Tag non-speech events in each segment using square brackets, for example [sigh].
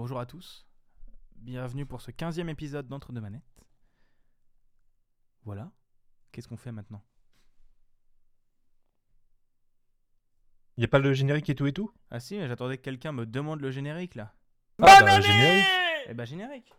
Bonjour à tous. Bienvenue pour ce 15e épisode d'Entre deux manettes. Voilà. Qu'est-ce qu'on fait maintenant? Y a pas le générique et tout et tout? Ah si, j'attendais que quelqu'un me demande le générique là. Ah bah générique Eh bah générique.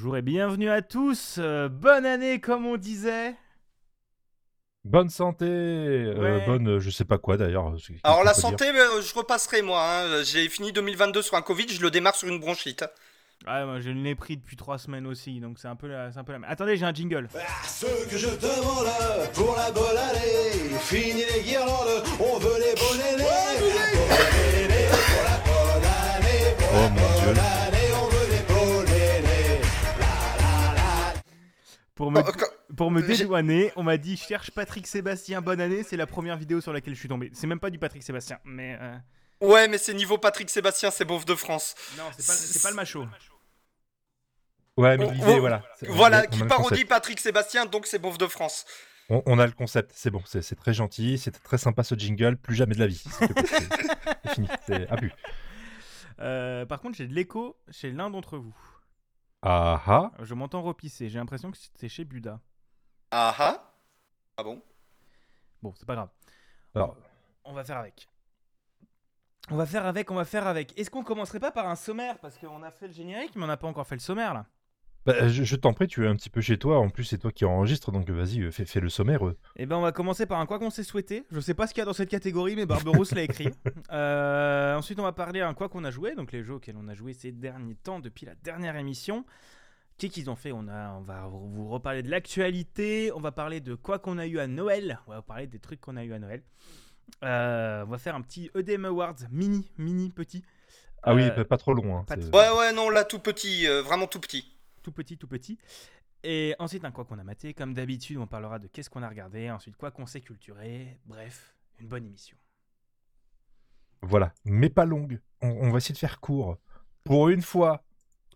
Bonjour et bienvenue à tous. Euh, bonne année comme on disait. Bonne santé euh, Ouais. Bonne euh, je sais pas quoi d'ailleurs. Alors la santé, euh, je repasserai moi. hein. J'ai fini 2022 sur un Covid, je le démarre sur une bronchite. Ah, moi le nez pris depuis trois semaines aussi, donc c'est un peu la, c'est un peu la même. Attendez, j'ai un jingle. Ah, ce que je demande pour la bonne année, fini les guirlandes, on veut les bonnets. Bonne année pour la bonne année, pour Oh la mon bonne Dieu. année, Pour me, Oh, quand- pour me dédouaner, on m'a dit cherche Patrick Sébastien, bonne année. C'est la première vidéo sur laquelle je suis tombé. C'est même pas du Patrick Sébastien, mais. euh, Ouais, mais c'est niveau Patrick Sébastien, c'est beauf de France. Non, c'est pas, c'est pas le macho. Ouais, mais l'idée, voilà. Voilà, qui parodie. Patrick Sébastien, donc c'est beauf de France. On, on a le concept, c'est bon, c'est très gentil, c'était très sympa ce jingle, plus jamais de la vie. C'est c'est fini, c'est abus. Euh, par contre, j'ai de l'écho chez l'un d'entre vous. Ah ah Je m'entends repisser. J'ai l'impression que c'est chez Buda. Ah ah Ah bon? Bon, c'est pas grave. Alors, On va faire avec. On va faire avec, on va faire avec. Est-ce qu'on commencerait pas par un sommaire? Parce qu'on a fait le générique, mais on n'a pas encore fait le sommaire là. Bah, je, je t'en prie, tu es un petit peu chez toi, en plus c'est toi qui enregistre, donc vas-y, euh, fais, fais le sommaire. euh. Eh ben, on va commencer par un quoi qu'on s'est souhaité. Je sais pas ce qu'il y a dans cette catégorie, mais Barberousse l'a écrit. [laughs] Euh, ensuite, on va parler un quoi qu'on a joué, donc les jeux auxquels on a joué ces derniers temps depuis la dernière émission. Qu'est-ce qu'ils ont fait? On, a, on va vous reparler de l'actualité, on va parler de quoi qu'on a eu à Noël, on va parler des trucs qu'on a eu à Noël. Euh, on va faire un petit EDM Awards mini, mini, petit. Ah oui, Euh, pas, pas trop long. Hein, pas Ouais, ouais, non, là tout petit, euh, vraiment tout petit. Tout petit, tout petit. Et ensuite, un quoi qu'on a maté. Comme d'habitude, on parlera de qu'est-ce qu'on a regardé. Ensuite, quoi qu'on s'est culturé. Bref, une bonne émission. Voilà, mais pas longue. On, on va essayer de faire court. Pour une fois.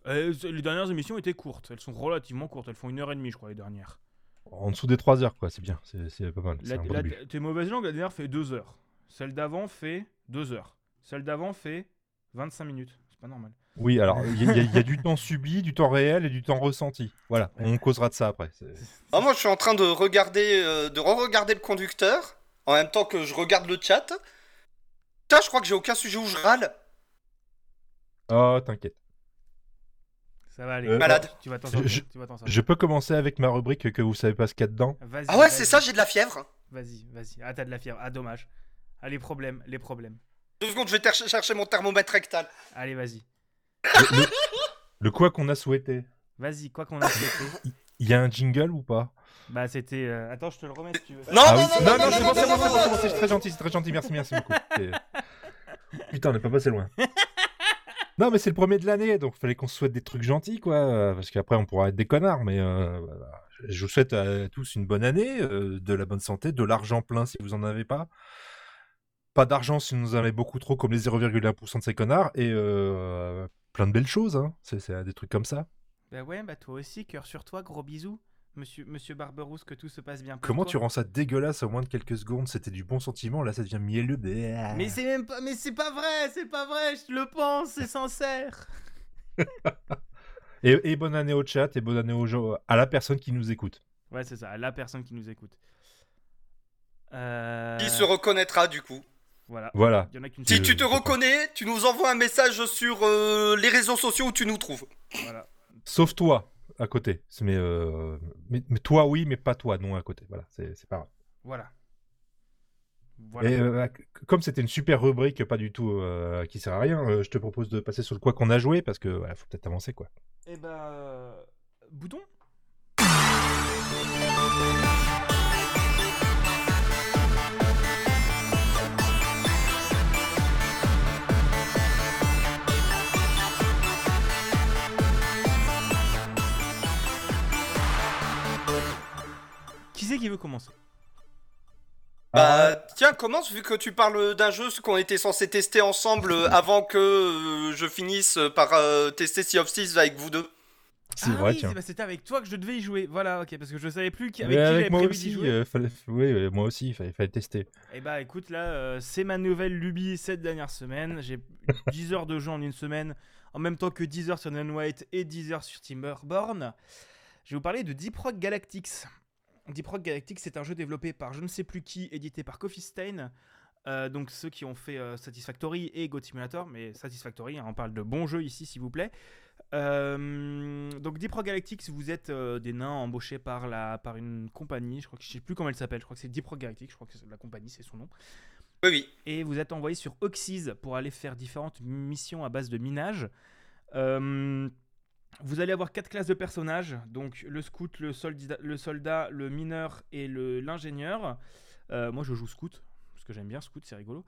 Euh, les dernières émissions étaient courtes. Elles sont relativement courtes. Elles font une heure et demie, je crois, les dernières. En dessous des 3 heures, quoi, c'est bien, c'est pas mal. La, bon tes mauvaises langues, la dernière fait deux heures. Celle d'avant fait deux heures. Celle d'avant fait 25 minutes. C'est pas normal. Oui, alors il y, a- il y a du [laughs] temps subi, du temps réel et du temps ressenti. Voilà, on causera de ça après. Ah, moi je suis en train de regarder, euh, de re-regarder le conducteur, en même temps que je regarde le chat. Putain, je crois que j'ai aucun sujet où je râle. Oh, t'inquiète. Ça va aller. Euh, Malade. Tu vas t'en Je- sortir. je-. Je peux commencer avec ma rubrique que vous savez pas ce qu'il y a dedans Vas-y, Ah ouais, vas-y. c'est ça, j'ai de la fièvre. Vas-y, vas-y. Ah, t'as de la fièvre. Ah, dommage. Ah, les problèmes, les problèmes. Deux secondes, je vais ter- chercher mon thermomètre rectal. Allez, vas-y. le, le- le quoi qu'on a souhaité. Vas-y, quoi qu'on a souhaité. [laughs] Il y a un jingle ou pas? Bah, c'était. euh, Attends, je te le remets si tu veux. Non, Ah non, oui. non, non, non, non, c'est non, bon, c'est bon, c'est bon, c'est non, bon, c'est très gentil, c'est très gentil, merci, merci beaucoup. [laughs] Putain, on n'est pas passé loin. Non, mais c'est le premier de l'année, donc fallait qu'on se souhaite des trucs gentils, quoi. euh, Parce qu'après, on pourra être des connards, mais euh, voilà. je vous souhaite à tous une bonne année, euh, de la bonne santé, de l'argent plein si vous en avez pas. Pas d'argent si vous en avez beaucoup trop, comme les 0,1% de ces connards, et euh, plein de belles choses, hein. C'est c'est des trucs comme ça. Bah ouais, bah toi aussi, cœur sur toi, gros bisous. Monsieur, Monsieur Barberousse, que tout se passe bien pour Comment toi. tu rends ça dégueulasse au moins de quelques secondes? C'était du bon sentiment, là ça devient mielleux. Bah. Mais c'est même pas, mais c'est pas vrai, c'est pas vrai, je le pense, c'est sincère. [laughs] Et, et bonne année au chat et bonne année aux gens, à la personne qui nous écoute. Ouais, c'est ça, la personne qui nous écoute. Euh... Qui se reconnaîtra du coup. Voilà. Voilà. Il y en a qu'une Si tu te reconnais, tu nous envoies un message sur euh, les réseaux sociaux où tu nous trouves. Voilà. Sauf toi à côté. Mais, euh, mais, mais toi oui, mais pas toi non à côté. Voilà, c'est c'est pas grave. Voilà. Voilà. Et euh, comme c'était une super rubrique, pas du tout euh, qui sert à rien, euh, je te propose de passer sur le quoi qu'on a joué parce que voilà, faut peut-être avancer quoi. Eh ben. euh, Bouton veut commencer Bah, tiens, commence, vu que tu parles d'un jeu qu'on était censé tester ensemble euh, [laughs] avant que euh, je finisse par euh, tester Sea of Thieves avec vous deux. C'est Ah vrai, oui, tiens. c'est- bah, c'était avec toi que je devais y jouer. Voilà, ok, parce que je savais plus qui, Mais avec qui avec j'avais moi prévu d'y aussi, jouer. euh, fallait... oui, moi aussi, il fallait, fallait tester. Et bah écoute, là, euh, c'est ma nouvelle lubie cette dernière semaine. J'ai [laughs] 10 heures de jeu en une semaine, en même temps que 10 heures sur White et 10 heures sur Timberborn. Je vais vous parler de Deep Rock Galactics. Deep Rock Galactics, c'est un jeu développé par je ne sais plus qui, édité par Coffee Stain. Euh, donc ceux qui ont fait euh, Satisfactory et Goat Simulator, mais Satisfactory, hein, on parle de bons jeux ici s'il vous plaît. Euh, donc Deep Rock Galactics, vous êtes des nains embauchés par, la, par une compagnie, je crois que je sais plus comment elle s'appelle, je crois que c'est Deep Rock Galactics, je crois que c'est la compagnie, c'est son nom. Oui, oui. Et vous êtes envoyé sur Oxys pour aller faire différentes missions à base de minage. Vous allez avoir quatre classes de personnages, donc le scout, le soldat, le, mineur et l'ingénieur. Euh, moi je joue scout, parce que j'aime bien scout, c'est rigolo.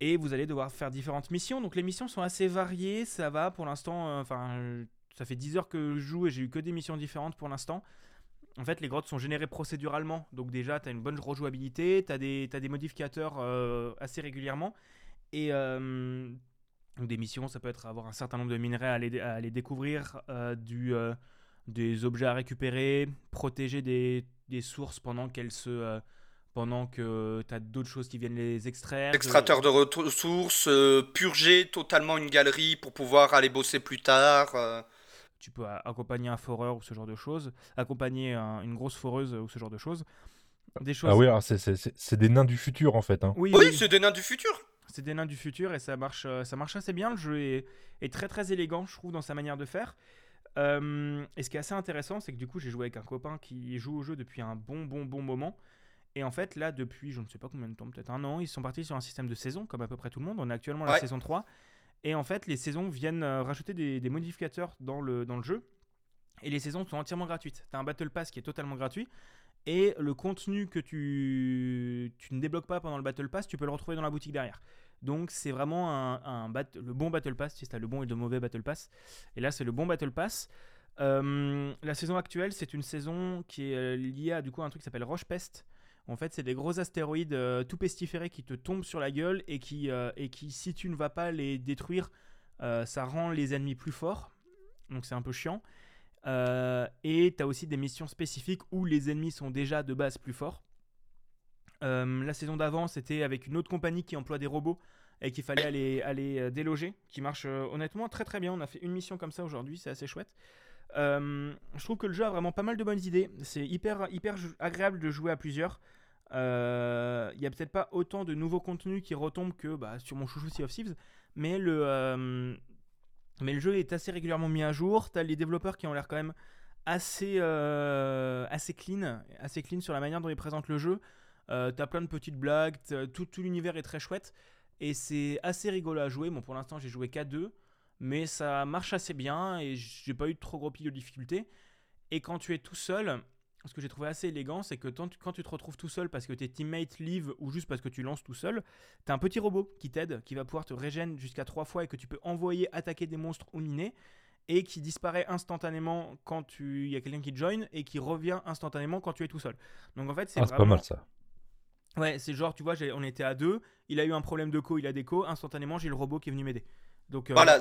Et vous allez devoir faire différentes missions. Donc les missions sont assez variées, ça va pour l'instant. euh, Enfin, euh, ça fait 10 heures que je joue et j'ai eu que des missions différentes pour l'instant. En fait, les grottes sont générées procéduralement. Donc déjà, tu as une bonne rejouabilité, tu as, des modificateurs assez régulièrement. Et donc des missions, ça peut être avoir un certain nombre de minerais à aller, à aller découvrir, euh, du, euh, des objets à récupérer, protéger des, des sources pendant qu'elles se... euh, pendant que tu as d'autres choses qui viennent les extraire. Extracteur de ressources, euh, purger totalement une galerie pour pouvoir aller bosser plus tard. euh. tu peux a- accompagner un foreur ou ce genre de choses, accompagner un- une grosse foreuse ou ce genre de choses. Des choses. Ah oui, alors c'est- c'est c'est- c'est des nains du futur en fait. Hein. Oui, Oui, oui, c'est des nains du futur. C'est des nains du futur et ça marche, euh, ça marche assez bien. Le jeu est, est très très élégant, je trouve, dans sa manière de faire. Euh, et ce qui est assez intéressant, c'est que du coup, j'ai joué avec un copain qui joue au jeu depuis un bon bon bon moment. Et en fait, là, depuis je ne sais pas combien de temps, peut-être un an, ils sont partis sur un système de saison, comme à peu près tout le monde. On est actuellement à la Ouais. saison 3. Et en fait, les saisons viennent euh, rajouter des, des modificateurs dans le, dans le jeu. Et les saisons sont entièrement gratuites. Tu as un Battle Pass qui est totalement gratuit. Et le contenu que tu, tu ne débloques pas pendant le Battle Pass, tu peux le retrouver dans la boutique derrière. Donc c'est vraiment un, le bon Battle Pass, si tu as le bon et le mauvais Battle Pass. Et là c'est le bon Battle Pass. Euh, la saison actuelle, c'est une saison qui est euh, liée à du coup un truc qui s'appelle Roche Pest. En fait, c'est des gros astéroïdes euh, tout pestiférés qui te tombent sur la gueule et qui, et qui si tu ne vas pas les détruire, ça rend les ennemis plus forts. Donc c'est un peu chiant. Et tu as aussi des missions spécifiques où les ennemis sont déjà de base plus forts. Euh, la saison d'avant, c'était avec une autre compagnie qui emploie des robots et qu'il fallait aller, aller euh, déloger, qui marche euh, honnêtement très très bien. On a fait une mission comme ça aujourd'hui, c'est assez chouette. Je trouve que le jeu a vraiment pas mal de bonnes idées. C'est hyper, hyper agréable de jouer à plusieurs. Il y a peut-être pas autant de nouveaux contenus qui retombent que bah, sur mon chouchou Sea of Thieves, mais le, mais le jeu est assez régulièrement mis à jour. T'as les développeurs qui ont l'air quand même assez, assez clean, assez clean sur la manière dont ils présentent le jeu. Euh, t'as plein de petites blagues, t'as- tout, tout l'univers est très chouette et c'est assez rigolo à jouer. Bon, pour l'instant, j'ai joué qu'à deux, mais ça marche assez bien et j'ai pas eu de trop gros pics de difficulté. Et quand tu es tout seul, ce que j'ai trouvé assez élégant, c'est que quand tu te retrouves tout seul parce que tes teammates live ou juste parce que tu lances tout seul, t'as un petit robot qui t'aide, qui va pouvoir te régénérer jusqu'à trois fois et que tu peux envoyer attaquer des monstres ou miner et qui disparaît instantanément quand tu il y a quelqu'un qui join et qui revient instantanément quand tu es tout seul. Donc en fait, c'est Ah, pas mal ça. Ouais, c'est genre, tu vois, on était à deux, il a eu un problème de co, il a des co, instantanément, j'ai le robot qui est venu m'aider. Donc, euh, Voilà,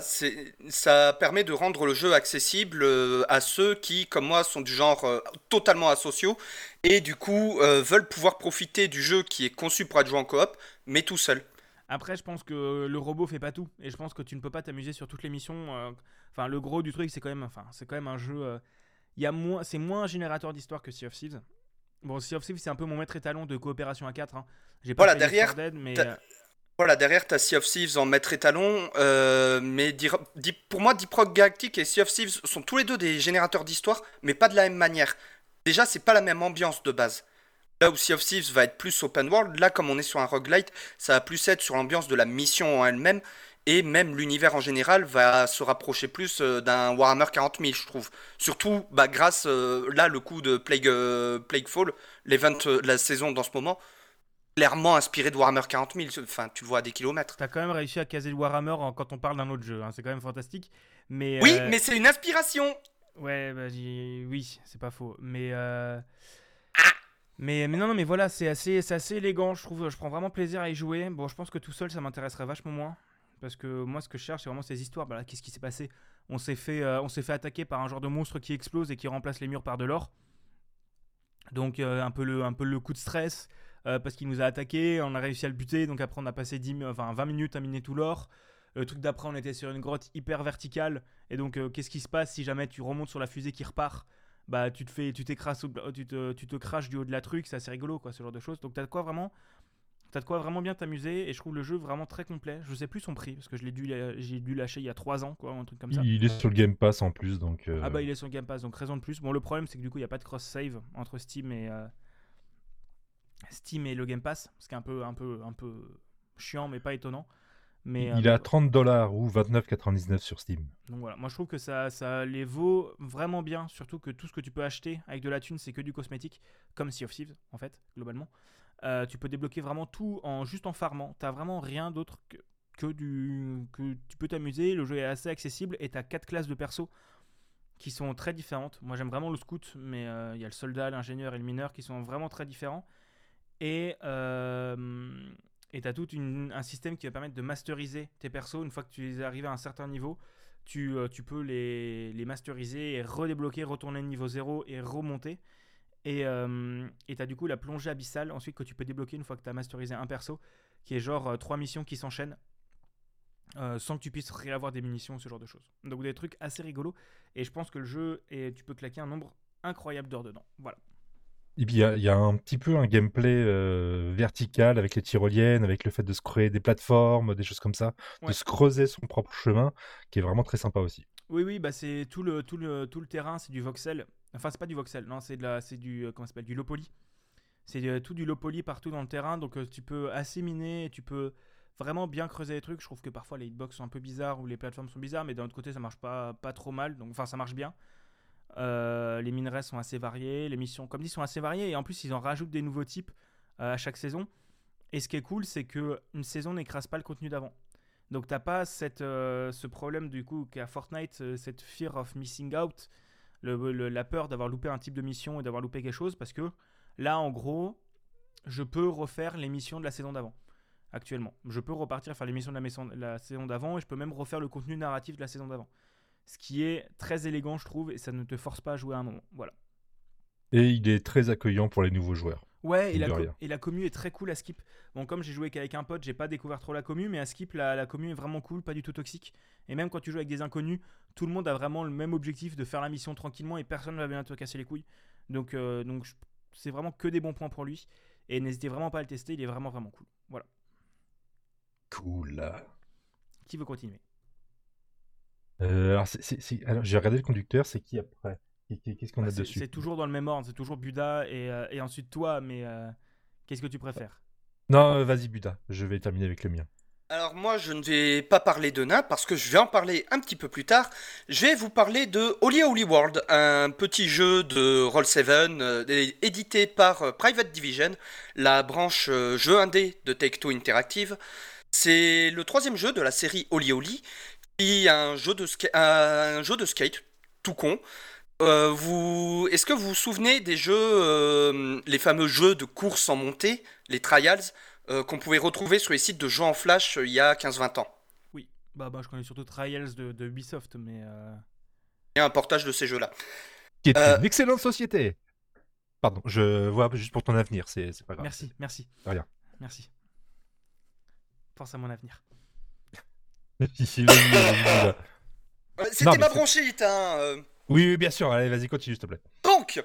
ça permet de rendre le jeu accessible euh, à ceux qui, comme moi, sont du genre euh, totalement asociaux et du coup veulent pouvoir profiter du jeu qui est conçu pour être joué en coop, mais tout seul. Après, je pense que le robot fait pas tout, et je pense que tu ne peux pas t'amuser sur toutes les missions. Enfin, le gros du truc, c'est quand même, enfin, c'est quand même un jeu. Il y a moins, c'est moins un générateur d'histoire que Sea of Thieves. Bon, Sea of Thieves, c'est un peu mon maître étalon de coopération à 4. Hein. J'ai pas Voilà, derrière, Left 4 Dead, mais euh, Voilà, derrière, t'as Sea of Thieves en maître étalon, euh, mais pour moi, Deep Rock Galactic et Sea of Thieves sont tous les deux des générateurs d'histoire, mais pas de la même manière. Déjà, c'est pas la même ambiance de base. Là où Sea of Thieves va être plus open world, là, comme on est sur un roguelite, ça va plus être sur l'ambiance de la mission en elle-même, et même l'univers en général va se rapprocher plus euh, d'un Warhammer 40 000, je trouve. Surtout, bah, grâce, euh, là, le coup de Plague, euh, Plaguefall, l'event euh, de la saison dans ce moment, clairement inspiré de Warhammer 40 000, enfin, tu le vois à des kilomètres. t'as quand même réussi à caser le Warhammer en- quand on parle d'un autre jeu. hein. C'est quand même fantastique. Mais, Oui, euh, mais c'est une inspiration. Ouais, bah, oui, c'est pas faux. Mais, euh, Mais, mais non, non, mais voilà, c'est assez, assez élégant, je trouve. Je prends vraiment plaisir à y jouer. Bon, je pense que tout seul, ça m'intéresserait vachement moins. Parce que moi, ce que je cherche, c'est vraiment ces histoires. Bah qu'est-ce qui s'est passé? On s'est fait, euh, on s'est fait attaquer par un genre de monstre qui explose et qui remplace les murs par de l'or. Donc, euh, un, peu le, un peu le coup de stress. euh, parce qu'il nous a attaqué, on a réussi à le buter. Donc, après, on a passé 10, mi- enfin, 20 minutes à miner tout l'or. Le truc d'après, on était sur une grotte hyper verticale. Et donc, qu'est-ce qui se passe si jamais tu remontes sur la fusée qui repart? Bah tu te fais tu t'écrases tu te, tu te craches du haut de la truc c'est assez rigolo quoi ce genre de choses donc t'as quoi vraiment t'as de quoi vraiment bien t'amuser et je trouve le jeu vraiment très complet je sais plus son prix parce que je l'ai dû j'ai dû lâcher il y a 3 ans quoi un truc comme ça Il est sur le Game Pass en plus, donc. euh, ah bah il est sur Game Pass donc raison de plus bon le problème c'est que du coup il y a pas de cross save entre Steam et euh, Steam et le Game Pass ce qui est un peu un peu un peu chiant mais pas étonnant mais il est euh, à 30 dollars ou 29,99 sur Steam. Donc voilà, moi je trouve que ça, ça les vaut vraiment bien, surtout que tout ce que tu peux acheter avec de la thune, c'est que du cosmétique, comme Sea of Thieves en fait, globalement. Euh, tu peux débloquer vraiment tout en juste en farmant. T'as vraiment rien d'autre que, que du tu peux t'amuser. Le jeu est assez accessible et t'as quatre classes de perso qui sont très différentes. Moi j'aime vraiment le scout, mais euh, il y a le soldat, l'ingénieur et le mineur qui sont vraiment très différents. Et euh, et t'as tout un système qui va permettre de masteriser tes persos une fois que tu es arrivé à un certain niveau. Tu, euh, tu peux les, les masteriser et redébloquer, retourner niveau 0 et remonter. Et euh, et t'as du coup la plongée abyssale ensuite que tu peux débloquer une fois que tu as masterisé un perso, qui est genre euh, trois missions qui s'enchaînent. euh, sans que tu puisses réavoir des munitions, ce genre de choses. Donc des trucs assez rigolos. Et je pense que le jeu, et tu peux claquer un nombre incroyable d'heures dedans. Voilà. Et puis il y, a- il y a un petit peu un gameplay euh, vertical avec les tyroliennes, avec le fait de se créer des plateformes, des choses comme ça, Ouais. de se creuser son propre chemin, qui est vraiment très sympa aussi. Oui, oui, bah c'est tout le, tout, le, tout le terrain, c'est du voxel. Enfin, c'est pas du voxel, non, c'est de la, c'est du, euh, comment s'appelle, du low poly. C'est euh, tout du low poly partout dans le terrain, donc euh, tu peux assez miner, et tu peux vraiment bien creuser les trucs. Je trouve que parfois les hitbox sont un peu bizarres ou les plateformes sont bizarres, mais d'un autre côté ça marche pas, pas trop mal, donc enfin ça marche bien. Les minerais sont assez variés, les missions, comme dit, sont assez variées, et en plus ils en rajoutent des nouveaux types à chaque saison. Et ce qui est cool, c'est que une saison n'écrase pas le contenu d'avant. Donc t'as pas cette, ce problème du coup qu'a Fortnite, cette fear of missing out, la peur d'avoir loupé un type de mission et d'avoir loupé quelque chose, parce que là en gros, je peux refaire les missions de la saison d'avant. Actuellement, je peux repartir faire les missions de la, la saison d'avant et je peux même refaire le contenu narratif de la saison d'avant. Ce qui est très élégant, je trouve, et ça ne te force pas à jouer à un moment. Voilà. Et il est très accueillant pour les nouveaux joueurs. Ouais, et la, et commu est très cool à skip. Bon, comme j'ai joué qu'avec un pote, j'ai pas découvert trop la commu, mais à skip, la, la commu est vraiment cool, pas du tout toxique. Et même quand tu joues avec des inconnus, tout le monde a vraiment le même objectif de faire la mission tranquillement et personne ne va venir te casser les couilles. Donc, euh, donc c'est vraiment que des bons points pour lui. Et n'hésitez vraiment pas à le tester, il est vraiment vraiment cool. Voilà. Cool. Qui veut continuer? Euh, alors, c'est- j'ai regardé le conducteur, c'est qui après? Qu'est-ce qu'on Bah, a c'est, dessus c'est toujours dans le même ordre, c'est toujours Buda et, euh, et ensuite toi, mais euh, qu'est-ce que tu préfères? Non, euh, vas-y, Buda, je vais terminer avec le mien. Alors moi, je ne vais pas parler de nains parce que je vais en parler un petit peu plus tard. Je vais vous parler de Holy Holy World, un petit jeu de Roll7 euh, é- édité par euh, Private Division, la branche euh, jeu indé de Take-Two Interactive. C'est le troisième jeu de la série Holy Holy, qui est un jeu de, ska- un jeu de skate tout con. Euh, vous... Est-ce que vous vous souvenez des jeux, euh, les fameux jeux de course en montée, les trials, euh, qu'on pouvait retrouver sur les sites de jeux en flash euh, il y a 15-20 ans? Oui, bah, bah je connais surtout Trials de, de Ubisoft, mais euh, Il y a un portage de ces jeux-là. Qui est Euh, une excellente société. Pardon, je vois juste pour ton avenir, c'est c'est pas grave. merci, merci. De rien. Merci. Pense à mon avenir. [laughs] C'était ma c'est- bronchite, hein euh. Oui, bien sûr, allez, vas-y, continue, s'il te plaît. Donc,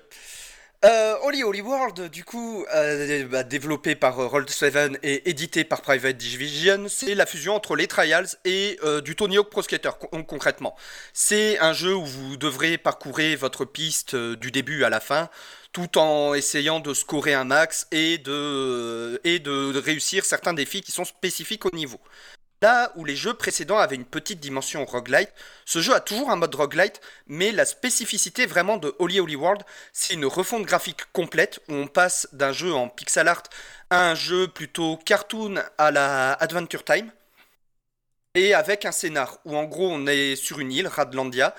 euh, Holy Holy World, du coup, euh, bah, développé par euh, Roll7 et édité par Private Division, c'est la fusion entre les Trials et euh, du Tony Hawk Pro Skater, con- concrètement. C'est un jeu où vous devrez parcourir votre piste euh, du début à la fin, tout en essayant de scorer un max et de, et de réussir certains défis qui sont spécifiques au niveau. Là où les jeux précédents avaient une petite dimension roguelite, ce jeu a toujours un mode roguelite, mais la spécificité vraiment de Holy Holy World, c'est une refonte graphique complète où on passe d'un jeu en pixel art à un jeu plutôt cartoon à la Adventure Time. Et avec un scénar où en gros on est sur une île, Radlandia,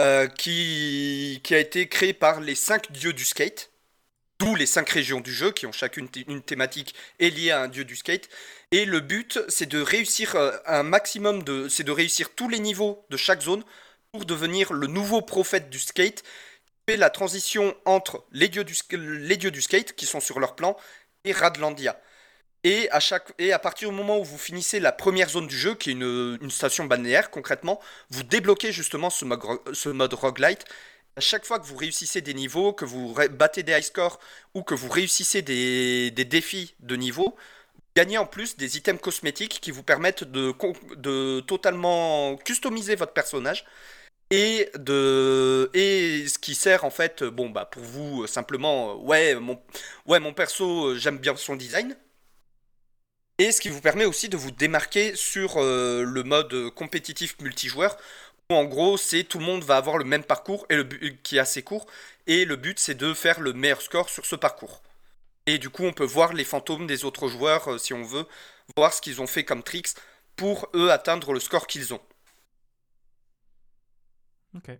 euh, qui, qui a été créée par les cinq dieux du skate. D'où les cinq régions du jeu qui ont chacune une thématique et liée à un dieu du skate. Et le but, c'est de réussir euh, un maximum de, c'est de réussir tous les niveaux de chaque zone pour devenir le nouveau prophète du skate. fait la transition entre les dieux du, les dieux du skate qui sont sur leur plan et Radlandia. Et à, chaque, et à partir du moment où vous finissez la première zone du jeu, qui est une, une station balnéaire concrètement, vous débloquez justement ce mode, ce mode roguelite. À chaque fois que vous réussissez des niveaux, que vous battez des high scores ou que vous réussissez des, des défis de niveau, gagnez en plus des items cosmétiques qui vous permettent de, de totalement customiser votre personnage. Et, de, et ce qui sert en fait, bon bah pour vous simplement, euh, ouais mon, ouais mon perso euh, j'aime bien son design, et ce qui vous permet aussi de vous démarquer sur euh, le mode compétitif multijoueur, en gros, c'est tout le monde va avoir le même parcours et le but, qui est assez court, et le but c'est de faire le meilleur score sur ce parcours. Et du coup, on peut voir les fantômes des autres joueurs euh, si on veut, voir ce qu'ils ont fait comme tricks pour eux atteindre le score qu'ils ont. Ok.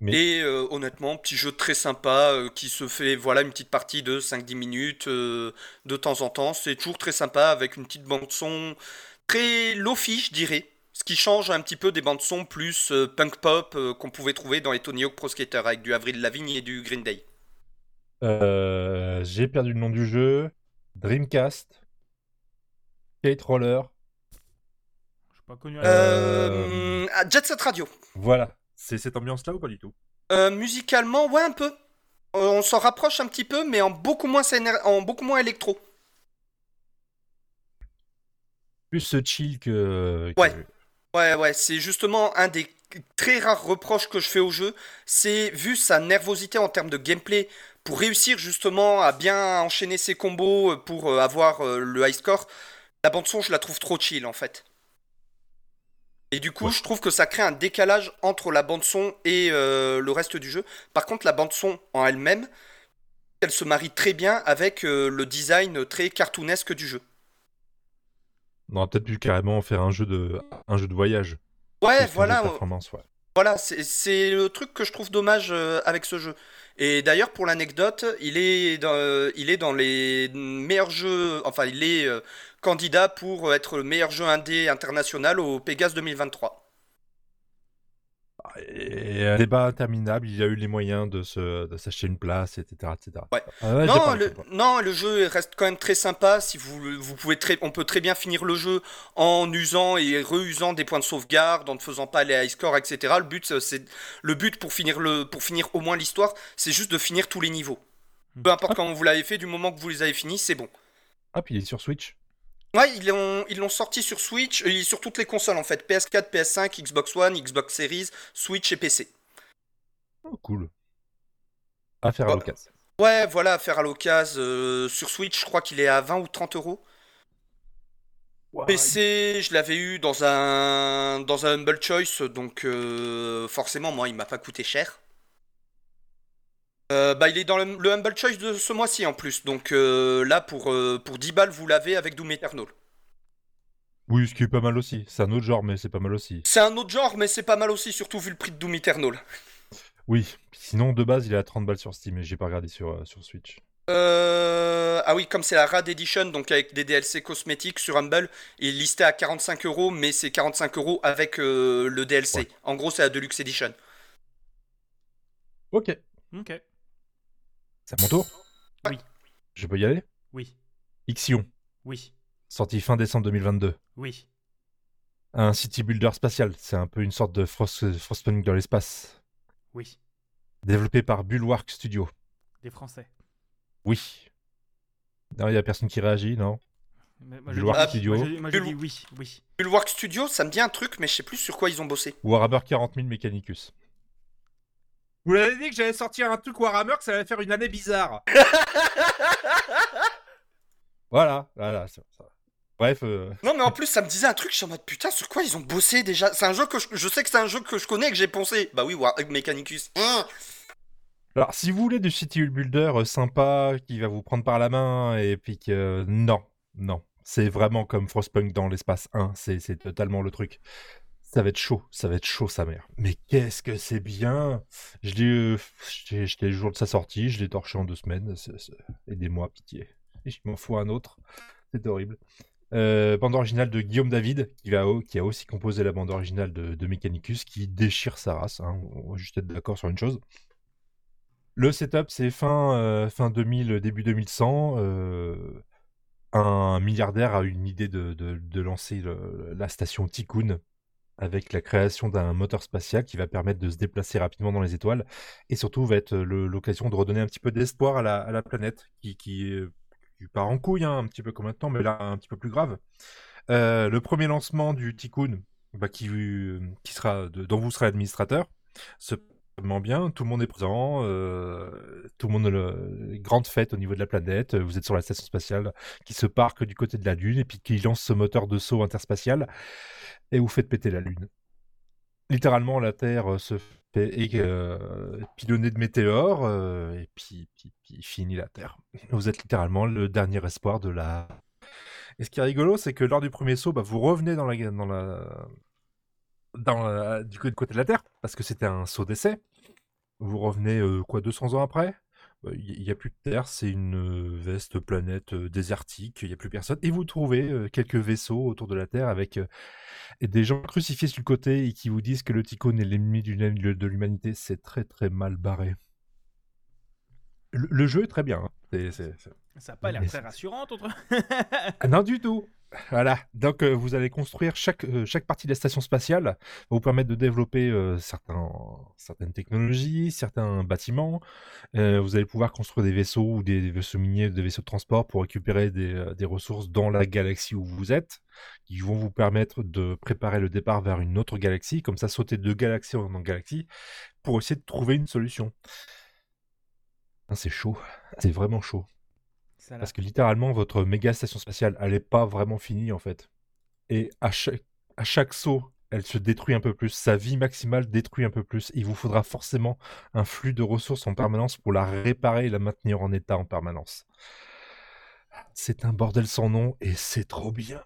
Mais- Et euh, honnêtement, petit jeu très sympa euh, qui se fait, voilà, une petite partie de 5-10 minutes euh, de temps en temps. C'est toujours très sympa avec une petite bande-son très low-fi, je dirais. Ce qui change un petit peu des bandes-son plus euh, punk pop euh, qu'on pouvait trouver dans les Tony Hawk Pro Skater avec du Avril Lavigne et du Green Day. Euh, J'ai perdu le nom du jeu. Dreamcast. Skate Roller. Je suis pas connu. à Jet Set Radio. Voilà. C'est cette ambiance-là ou pas du tout? Euh, musicalement, ouais, un peu. On s'en rapproche un petit peu, mais en beaucoup moins, scénar- en beaucoup moins électro. Plus ce chill que. que- Ouais. Ouais, c'est justement un des très rares reproches que je fais au jeu. C'est vu sa nervosité en termes de gameplay, pour réussir justement à bien enchaîner ses combos, euh, pour euh, avoir euh, le high score, la bande-son, je la trouve trop chill en fait. Et du coup, Ouais. je trouve que ça crée un décalage entre la bande-son et euh, le reste du jeu. Par contre, la bande-son en elle-même, elle se marie très bien avec euh, le design très cartoonesque du jeu. On aurait peut-être pu carrément faire un jeu de, un jeu de voyage. Ouais, voilà. ouais. Voilà, c'est le truc que je trouve dommage euh, avec ce jeu. Et d'ailleurs, pour l'anecdote, il est dans, euh, il est dans les meilleurs jeux, enfin, il est euh, candidat pour être le meilleur jeu indé international au Pégase 2023. Et un débat interminable, il a eu les moyens de se- de s'acheter une place, etc. etc. Ouais. Ah non, le, non, jeu reste quand même très sympa. Si vous, vous pouvez très, on peut très bien finir le jeu en usant et reusant des points de sauvegarde, en ne faisant pas les high scores, etc. Le but, c'est le but pour finir le, pour finir au moins l'histoire, c'est juste de finir tous les niveaux. Peu importe comment vous l'avez fait, du moment que vous les avez finis, c'est bon. Ah, puis il est sur Switch. Ouais, ils l'ont ils l'ont sorti sur Switch, et sur toutes les consoles en fait, PS4, PS5, Xbox One, Xbox Series, Switch et PC. Oh, cool. À faire à l'occasion. Ouais, voilà, à faire à l'occasion. euh, sur Switch, je crois qu'il est à 20 ou 30 euros. PC, je l'avais eu dans un dans un Humble Choice, donc euh, forcément, moi, il m'a pas coûté cher. Euh, bah, il est dans le, le Humble Choice de ce mois-ci en plus, donc euh, là, pour, euh, pour 10 balles, vous l'avez avec Doom Eternal. Oui, ce qui est pas mal aussi. C'est un autre genre, mais c'est pas mal aussi. C'est un autre genre, mais c'est pas mal aussi, surtout vu le prix de Doom Eternal. Oui. Sinon, de base, il est à 30 balles sur Steam, et j'ai pas regardé sur, euh, sur Switch. Euh, Ah oui, comme c'est la Rad Edition, donc avec des DLC cosmétiques sur Humble, il est listé à 45 euros, mais c'est 45 euros avec euh, le DLC. Ouais. En gros, c'est la Deluxe Edition. Ok. Ok. C'est à mon tour Oui. Je peux y aller? Oui. Ixion, Oui. sorti fin décembre 2022. Oui. Un city builder spatial, c'est un peu une sorte de Frost, Frostpunk dans l'espace. Oui. Développé par Bulwark Studio. Des Français. Oui. Non, il y a personne qui réagit, non? Mais moi, je Bulwark dis- Studio. Moi, je, moi, je Bul- dis oui. Oui. Bulwark Studio, ça me dit un truc, mais je sais plus sur quoi ils ont bossé. Warhammer 40 000 Mechanicus. Vous l'avez dit que j'allais sortir un truc Warhammer, que ça allait faire une année bizarre. [laughs] Voilà, voilà. ça- ça. Bref, euh, Non, mais en plus, ça me disait un truc, je suis en mode putain, sur quoi ils ont bossé déjà? C'est un jeu que je, je sais que c'est un jeu que je connais et que j'ai poncé. Bah oui, War Mechanicus. Hein alors si vous voulez du city builder euh, sympa qui va vous prendre par la main et puis que non, non, c'est vraiment comme Frostpunk dans l'espace 1, c'est c'est totalement le truc. Ça va être chaud, ça va être chaud sa mère. Mais qu'est-ce que c'est bien Je l'ai, euh, j'étais le jour de sa sortie, je l'ai torché en deux semaines. Aidez-moi, pitié. Je m'en fous un autre. C'est horrible. Euh, bande originale de Guillaume David, qui, a aussi composé la bande originale de, Mechanicus, qui déchire sa race. hein. On va juste être d'accord sur une chose. Le setup, c'est fin, euh, fin 2000, début 2100. euh, un milliardaire a une idée de, lancer la station Tikkun avec la création d'un moteur spatial qui va permettre de se déplacer rapidement dans les étoiles et surtout va être le- l'occasion de redonner un petit peu d'espoir à la, planète euh, qui part en couille hein, un petit peu comme maintenant, mais là un petit peu plus grave. Euh, le premier lancement du Tikkun, bah, euh, dont vous serez administrateur, se bien, tout le monde est présent, euh, tout le monde le grande fête au niveau de la planète, vous êtes sur la station spatiale qui se parque du côté de la Lune et puis qui lance ce moteur de saut interspatial et vous faites péter la Lune. Littéralement, la Terre euh, se fait euh, pilonner de météores euh, et puis, finit la Terre. Vous êtes littéralement le dernier espoir de la. Et ce qui est rigolo, c'est que lors du premier saut, bah, vous revenez dans la dans la- du côté de la Terre parce que c'était un saut d'essai. Vous revenez euh, quoi 200 ans après? Bah, Il n'y a plus de Terre, c'est une euh, veste planète euh, désertique, il n'y a plus personne. Et vous trouvez euh, quelques vaisseaux autour de la Terre avec euh, des gens crucifiés sur le côté et qui vous disent que le Tikkun est l'ennemi de l'humanité. C'est très très mal barré. Le, le jeu est très bien. hein. Ça n'a pas l'air très rassurant, autre. Ah, non du tout. Voilà. Donc euh, vous allez construire chaque euh, chaque partie de la station spatiale va vous permettre de développer euh, certaines technologies, certains bâtiments. Vous allez pouvoir construire des vaisseaux ou des, vaisseaux miniers, des vaisseaux de transport pour récupérer des, des ressources dans la galaxie où vous êtes, qui vont vous permettre de préparer le départ vers une autre galaxie, comme ça sauter de galaxie en galaxie pour essayer de trouver une solution. Ah, C'est chaud, c'est vraiment chaud. Ça Parce que littéralement, votre méga station spatiale, elle n'est pas vraiment finie en fait. Et à chaque, à chaque saut, elle se détruit un peu plus. Sa vie maximale détruit un peu plus. Il vous faudra forcément un flux de ressources en permanence pour la réparer et la maintenir en état en permanence. C'est un bordel sans nom et c'est trop bien.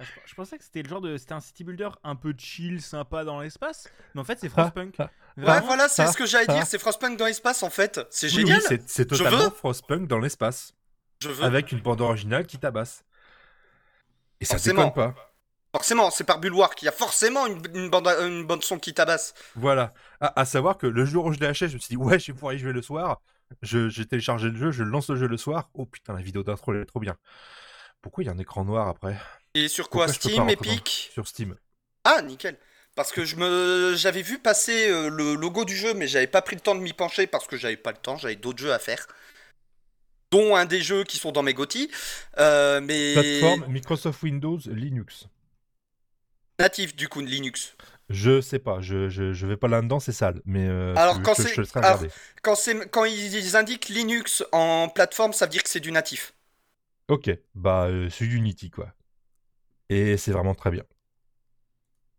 Je, je pensais que c'était le genre de. C'était un city builder un peu chill, sympa dans l'espace. Mais en fait, c'est Frostpunk. ah, Ouais, voilà, c'est ah, ce que j'allais ah. dire. C'est Frostpunk dans l'espace, en fait. C'est Oui, oui, génial. c'est- totalement veux. Frostpunk dans l'espace. Je veux. Avec une bande originale qui tabasse. Et ça Forcément. déconne pas. Forcément, c'est par Bulwark. Il y a forcément une, une bande, une bande son qui tabasse. Voilà. À, à savoir que le jour où je l'ai acheté, je me suis dit, ouais, je vais pouvoir y jouer le soir. Je- J'ai téléchargé le jeu, je lance le jeu le soir. Oh putain, la vidéo d'intro, elle est trop bien. Pourquoi il y a un écran noir après? Et sur quoi Pourquoi Steam, Epic Sur Steam. Ah, nickel. Parce que je me, j'avais vu passer euh, le logo du jeu, mais j'avais pas pris le temps de m'y pencher parce que j'avais pas le temps, j'avais d'autres jeux à faire. Dont un des jeux qui sont dans mes GOTY. Euh, mais Plateforme Microsoft Windows Linux. natif du coup de Linux. Je sais pas, je, je, je vais pas là-dedans, c'est sale. Mais euh, Alors, quand je- c'est- je alors- quand ils indiquent Linux en plateforme, ça veut dire que c'est du natif. Ok, bah euh, c'est Unity quoi. Et c'est vraiment très bien.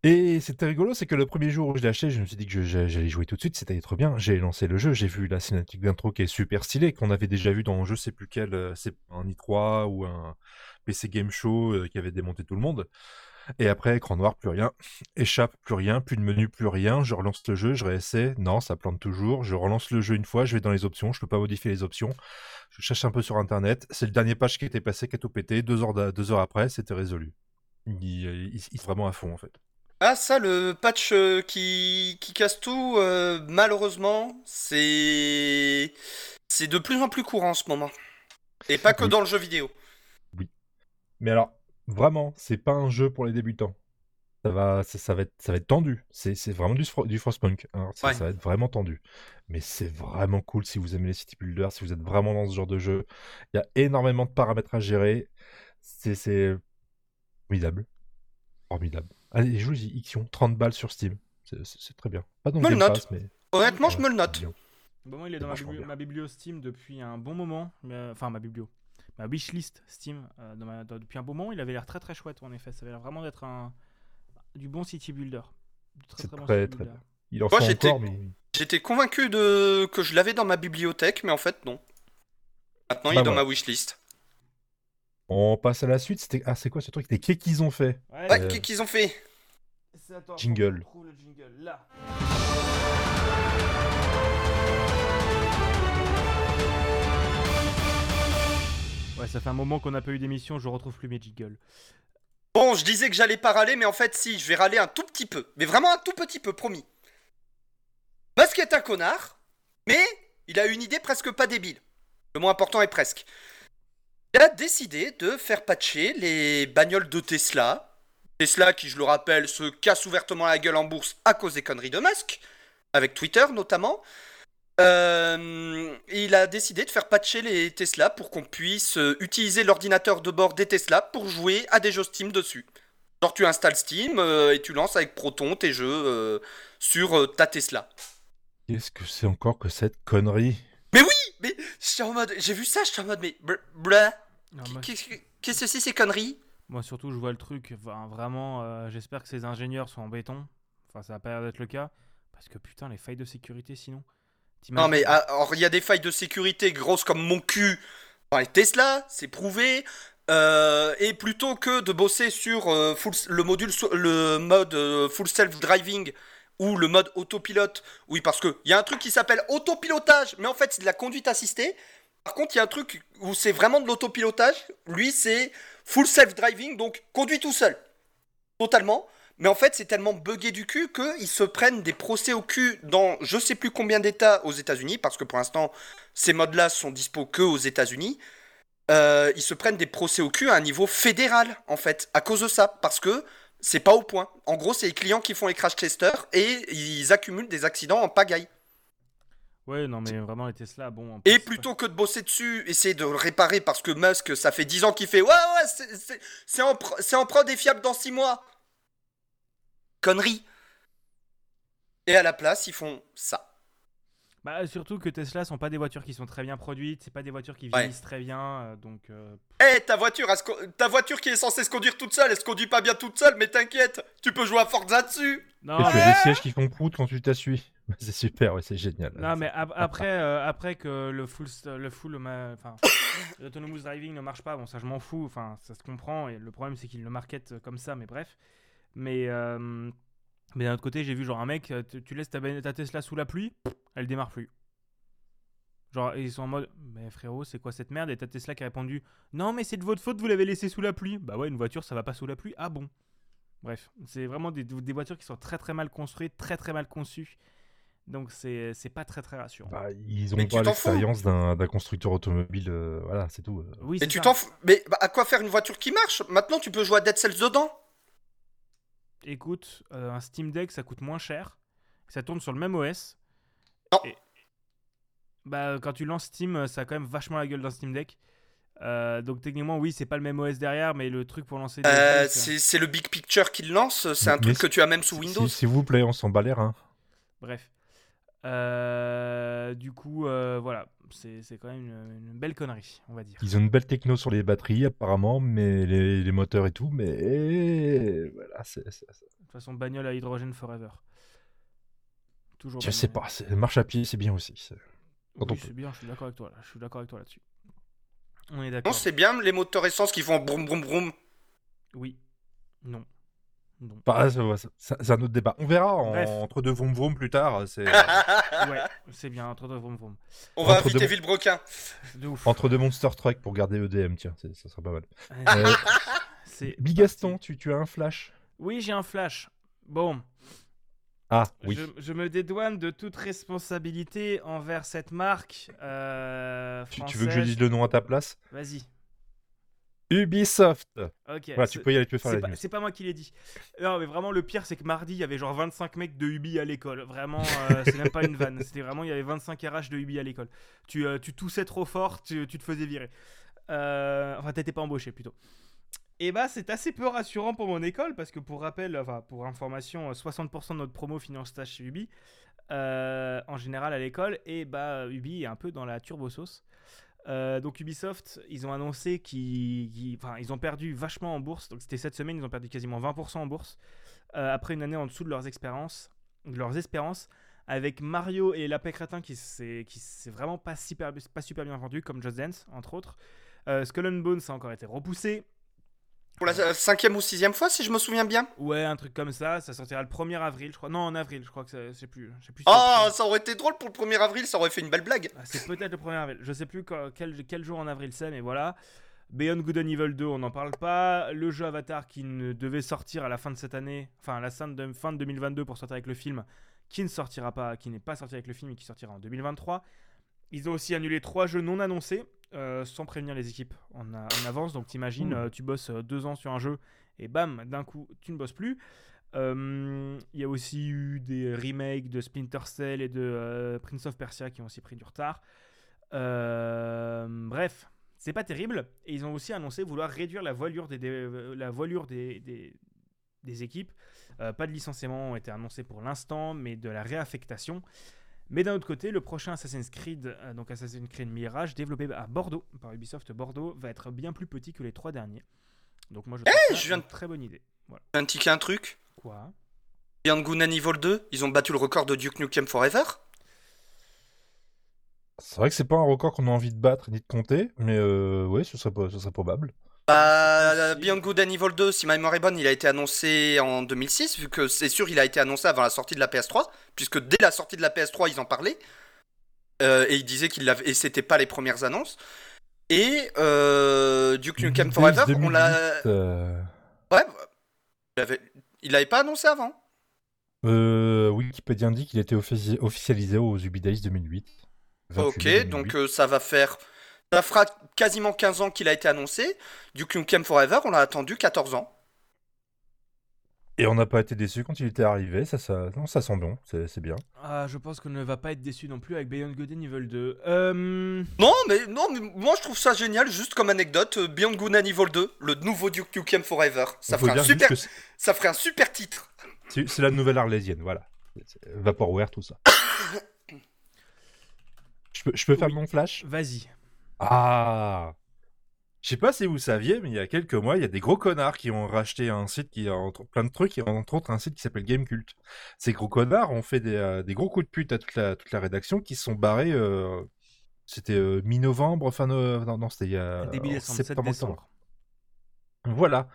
Et c'était rigolo, c'est que le premier jour où je l'ai acheté, je me suis dit que j'allais jouer tout de suite, c'était trop bien. J'ai lancé le jeu, j'ai vu la cinématique d'intro qui est super stylée, qu'on avait déjà vu dans je sais plus quel, euh, c'est un i3 ou un PC Game Show euh, qui avait démonté tout le monde. Et après, écran noir, plus rien. Échappe, plus rien. Plus de menu, plus rien. Je relance le jeu, je réessaie. Non, ça plante toujours. Je relance le jeu une fois, je vais dans les options. Je peux pas modifier les options. Je cherche un peu sur internet. C'est le dernier patch qui était passé, qui a tout pété. Deux heures, deux heures après, c'était résolu. Il est vraiment à fond en fait. Ah, ça, le patch euh, qui, qui casse tout, euh, malheureusement, c'est. C'est de plus en plus courant en ce moment. Et pas que Oui. dans le jeu vidéo. Mais alors, vraiment, c'est pas un jeu pour les débutants. Ça va, ça, ça va, être, ça va être tendu. C'est c'est vraiment du, du Frostpunk. hein. Ça, Ouais. ça va être vraiment tendu. Mais c'est vraiment cool si vous aimez les city builders, si vous êtes vraiment dans ce genre de jeu. Il y a énormément de paramètres à gérer. C'est c'est formidable. Formidable. Allez, jouez-y, Ixion, 30 balles sur Steam. C'est- très bien. Pas dans Me le Game note. Pass, mais. Honnêtement, je me le note. Bon, moi, il est dans ma, vachement biblio, bien. ma biblio Steam depuis un bon moment. mais, euh, Enfin, ma biblio. Ma wishlist Steam euh, dans ma- dans- depuis un bon moment. Il avait l'air très très chouette en effet. Ça avait l'air vraiment d'être un du bon city builder. Du très C'est très bon très, city très builder. Il en Moi, j'étais- encore, mais. J'étais convaincu de que je l'avais dans ma bibliothèque, mais en fait, non. Maintenant, il Bah est dans ma wishlist. On passe à la suite. C'était ah, c'est quoi ce truc? C'était qu'est-ce qu'ils ont fait Ouais, Euh, qu'est-ce qu'ils ont fait attends, Jingle. que je trouve le jingle là. Ouais, ça fait un moment qu'on n'a pas eu d'émission, je retrouve plus mes jingles. Bon, je disais que j'allais pas râler, mais en fait, si, je vais râler un tout petit peu. Mais vraiment un tout petit peu, promis. Musk est un connard, mais il a une idée presque pas débile. Le moins important est presque. Il a décidé de faire patcher les bagnoles de Tesla. Tesla, qui, je le rappelle, se casse ouvertement la gueule en bourse à cause des conneries de Musk, avec Twitter notamment. Euh, il a décidé de faire patcher les Tesla pour qu'on puisse euh, utiliser l'ordinateur de bord des Tesla pour jouer à des jeux Steam dessus. Genre tu installes Steam euh, et tu lances avec Proton tes jeux euh, sur euh, ta Tesla. Qu'est-ce que c'est encore que cette connerie? Mais j'étais en mode, j'ai vu ça, j'étais en mode mais br- blah, qu'est-ce que c'est ces conneries? Moi, surtout, je vois le truc. Vraiment, euh, j'espère que ces ingénieurs sont en béton. Enfin, ça a pas l'air d'être le cas. Parce que putain, les failles de sécurité sinon. Non mais ah, alors il y a des failles de sécurité grosses comme mon cul dans les Tesla, c'est prouvé. Euh, et plutôt que de bosser sur euh, le module, le mode full self driving ou le mode autopilote, oui parce que il y a un truc qui s'appelle autopilotage, mais en fait c'est de la conduite assistée. Par contre il y a un truc où c'est vraiment de l'autopilotage. Lui c'est full self driving, donc conduit tout seul, totalement. Mais en fait, c'est tellement buggé du cul qu'ils se prennent des procès au cul dans je sais plus combien d'États aux États-Unis, parce que pour l'instant, ces modes-là sont dispo que aux États-Unis. Euh, ils se prennent des procès au cul à un niveau fédéral, en fait, à cause de ça, parce que c'est pas au point. En gros, c'est les clients qui font les crash testers et ils accumulent des accidents en pagaille. Ouais, non, mais vraiment, les Tesla, bon. Et plutôt que de bosser dessus, essayer de le réparer parce que Musk, ça fait 10 ans qu'il fait Ouais, ouais, c'est- en, pro- c'est en prod et fiable dans 6 mois. Connerie. Et à la place, ils font ça. Bah, surtout que Tesla sont pas des voitures qui sont très bien produites, c'est pas des voitures qui Ouais. vieillissent très bien, euh, donc. euh, Eh, ta voiture, ta voiture qui est censée se conduire toute seule, elle se conduit pas bien toute seule, mais t'inquiète, tu peux jouer à Forza dessus. Non, Et tu mais, as des sièges qui font prout quand tu t'assuis. [laughs] C'est super, ouais, c'est génial. non, mais ap- après, euh, après que le full, le full, enfin, [coughs] l'autonomous driving ne marche pas, bon, ça je m'en fous, enfin, ça se comprend, et le problème c'est qu'ils le marketent comme ça, mais bref. Mais, euh, mais d'un autre côté, j'ai vu genre un mec, euh, tu, tu laisses ta, Tesla sous la pluie, elle démarre plus. Genre, ils sont en mode, mais frérot, c'est quoi cette merde? Et ta Tesla qui a répondu, non, mais c'est de votre faute, vous l'avez laissé sous la pluie. Bah ouais, une voiture, ça va pas sous la pluie. Ah bon Bref, c'est vraiment des, des voitures qui sont très très mal construites, très très mal conçues. Donc c'est c'est pas très très rassurant. Bah, ils ont Mais pas l'expérience d'un constructeur automobile, euh, voilà, c'est tout. euh. oui, Et c'est tu ça. t'en fous. Mais bah, à quoi faire une voiture qui marche? Maintenant, tu peux jouer à Dead Cells dedans. Écoute, euh, un Steam Deck ça coûte moins cher, ça tourne sur le même OS. Non. Et- bah quand tu lances Steam, ça a quand même vachement la gueule d'un Steam Deck. Euh, donc techniquement oui, c'est pas le même OS derrière, mais le truc pour lancer. Euh, c'est c'est le Big Picture qui le lance, c'est un Mais truc que tu as même sous Windows. S'il vous plaît, on s'en bat les reins. Bref. Euh, du coup, euh, voilà, c'est quand même une, une belle connerie, on va dire. Ils ont une belle techno sur les batteries, apparemment, mais les, les moteurs et tout, mais voilà, c'est. De toute façon, bagnole à hydrogène forever. Toujours. Je sais pas, marche à pied, c'est bien aussi. c'est- quand Oui, c'est bien, je suis d'accord avec toi. Là. Je suis d'accord avec toi là-dessus. On est Non, d'accord. c'est bien les moteurs essence qui font broum broum broum. Oui. Non. Non. Bah, c'est un autre débat. On verra en- entre deux vroom vroom plus tard. C'est [laughs] Ouais, c'est bien. Entre deux, vroom, vroom. On va Entre inviter deux- Villebrequin. De ouf. entre deux monster truck pour garder EDM, tiens, c'est- ça sera pas mal. Euh, [laughs] Euh, Bigaston, tu, tu as un flash? Oui, j'ai un flash. Bon, Ah oui. je, je me dédouane de toute responsabilité envers cette marque euh, Tu, tu veux que je française. dise le nom à ta place? Vas-y. Ubisoft. Ok. Voilà, tu peux y aller, tu peux faire C'est la pas, news. c'est pas moi qui l'ai dit. Non, mais vraiment, le pire, c'est que mardi, il y avait genre 25 mecs de Ubi à l'école. Vraiment, euh, [laughs] c'est même pas une vanne. C'était vraiment, il y avait 25 RH de Ubi à l'école. Tu, euh, tu toussais trop fort, tu, tu te faisais virer. Euh, enfin, t'étais pas embauché plutôt. Et bah, c'est assez peu rassurant pour mon école parce que pour rappel, enfin, pour information, euh, 60% de notre promo en stage chez Ubi. en général à l'école et bah Ubi est un peu dans la turbo sauce euh, donc Ubisoft, ils ont annoncé qu'ils, ont perdu vachement en bourse. Donc c'était cette semaine, ils ont perdu quasiment 20% en bourse euh, après une année en dessous de leurs espérances. Avec Mario et Lapin Crétin qui s'est, qui vraiment pas super, pas super bien vendu, comme Just Dance entre autres. Euh, Skull and Bones a encore été repoussé. Pour la euh, cinquième ou sixième fois, si je me souviens bien. Ouais, un truc comme ça. Ça sortira le 1er avril, je crois. Non, en avril, je crois que sais plus. Je sais plus si Ah, c'est le ça aurait été drôle pour le 1er avril, ça aurait fait une belle blague. Ah, c'est peut-être le 1er avril. Je sais plus quel jour en avril c'est, mais voilà. Beyond Good and Evil 2, on n'en parle pas. Le jeu Avatar qui ne devait sortir à la fin de cette année, enfin à la fin de, fin de 2022 pour sortir avec le film, qui ne sortira pas, qui n'est pas sorti avec le film et qui sortira en 2023. Ils ont aussi annulé trois jeux non annoncés euh, sans prévenir les équipes en, en avance. Donc t'imagines, euh, tu bosses euh, deux ans sur un jeu et bam, d'un coup, tu ne bosses plus. Euh, Il y a aussi eu des remakes de Splinter Cell et de Prince of Persia qui ont aussi pris du retard. Bref, c'est pas terrible. Et ils ont aussi annoncé vouloir réduire la voilure des, des- la voilure des, des- des équipes. Pas de licenciement ont été annoncés pour l'instant, mais de la réaffectation. Mais d'un autre côté, le prochain Assassin's Creed, euh, donc Assassin's Creed Mirage, développé à Bordeaux, par Ubisoft Bordeaux, va être bien plus petit que les trois derniers. Donc moi je trouve ça je viens une de- très bonne idée. Voilà. J'ai un ticket, un truc. Quoi? Beyond Good and Evil 2, ils ont battu le record de Duke Nukem Forever. C'est vrai que c'est pas un record qu'on a envie de battre ni de compter, mais euh, ouais, ce serait, ce serait probable. Bah. Beyond Good and Evil 2, si ma mémoire est bonne, il a été annoncé en 2006, vu que c'est sûr, il a été annoncé avant la sortie de la PS3, puisque dès la sortie de la PS3, ils en parlaient. Euh, et ils disaient qu'ils l'avaient, et c'était pas les premières annonces. Et euh, Duke Nukem Forever, on l'a. 2008, euh, Ouais, il avait- il l'avait pas annoncé avant. euh, Wikipédia dit qu'il a été offici- officialisé aux Ubi Days 2008. 28 Ok, 2008. donc euh, ça va faire. Ça fera quasiment 15 ans qu'il a été annoncé. Duke Nukem Forever, on l'a attendu 14 ans. Et on n'a pas été déçus quand il était arrivé, ça, ça, non, ça sent bon, c'est bien. Ah, je pense qu'on ne va pas être déçu non plus avec Beyond Good and Evil 2. Euh, Non, mais non, mais moi je trouve ça génial, juste comme anecdote. euh, Beyond Good and Evil 2, le nouveau Duke Nukem Forever. Ça ferait, un super, ça ferait un super titre. c'est la nouvelle Arlésienne, voilà. Vaporware, tout ça. [coughs] Je peux, je peux faire Oui. mon flash? Vas-y. Ah Je sais pas si vous saviez, mais il y a quelques mois, il y a des gros connards qui ont racheté un site qui a entre, plein de trucs, et entre autres un site qui s'appelle Gamecult. Ces gros connards ont fait des, euh, des gros coups de pute à toute la, toute la rédaction qui se sont barrés. euh, c'était euh, mi-novembre, fin no- non, non, c'était il y a Début en décembre, 7 septembre, décembre. Voilà.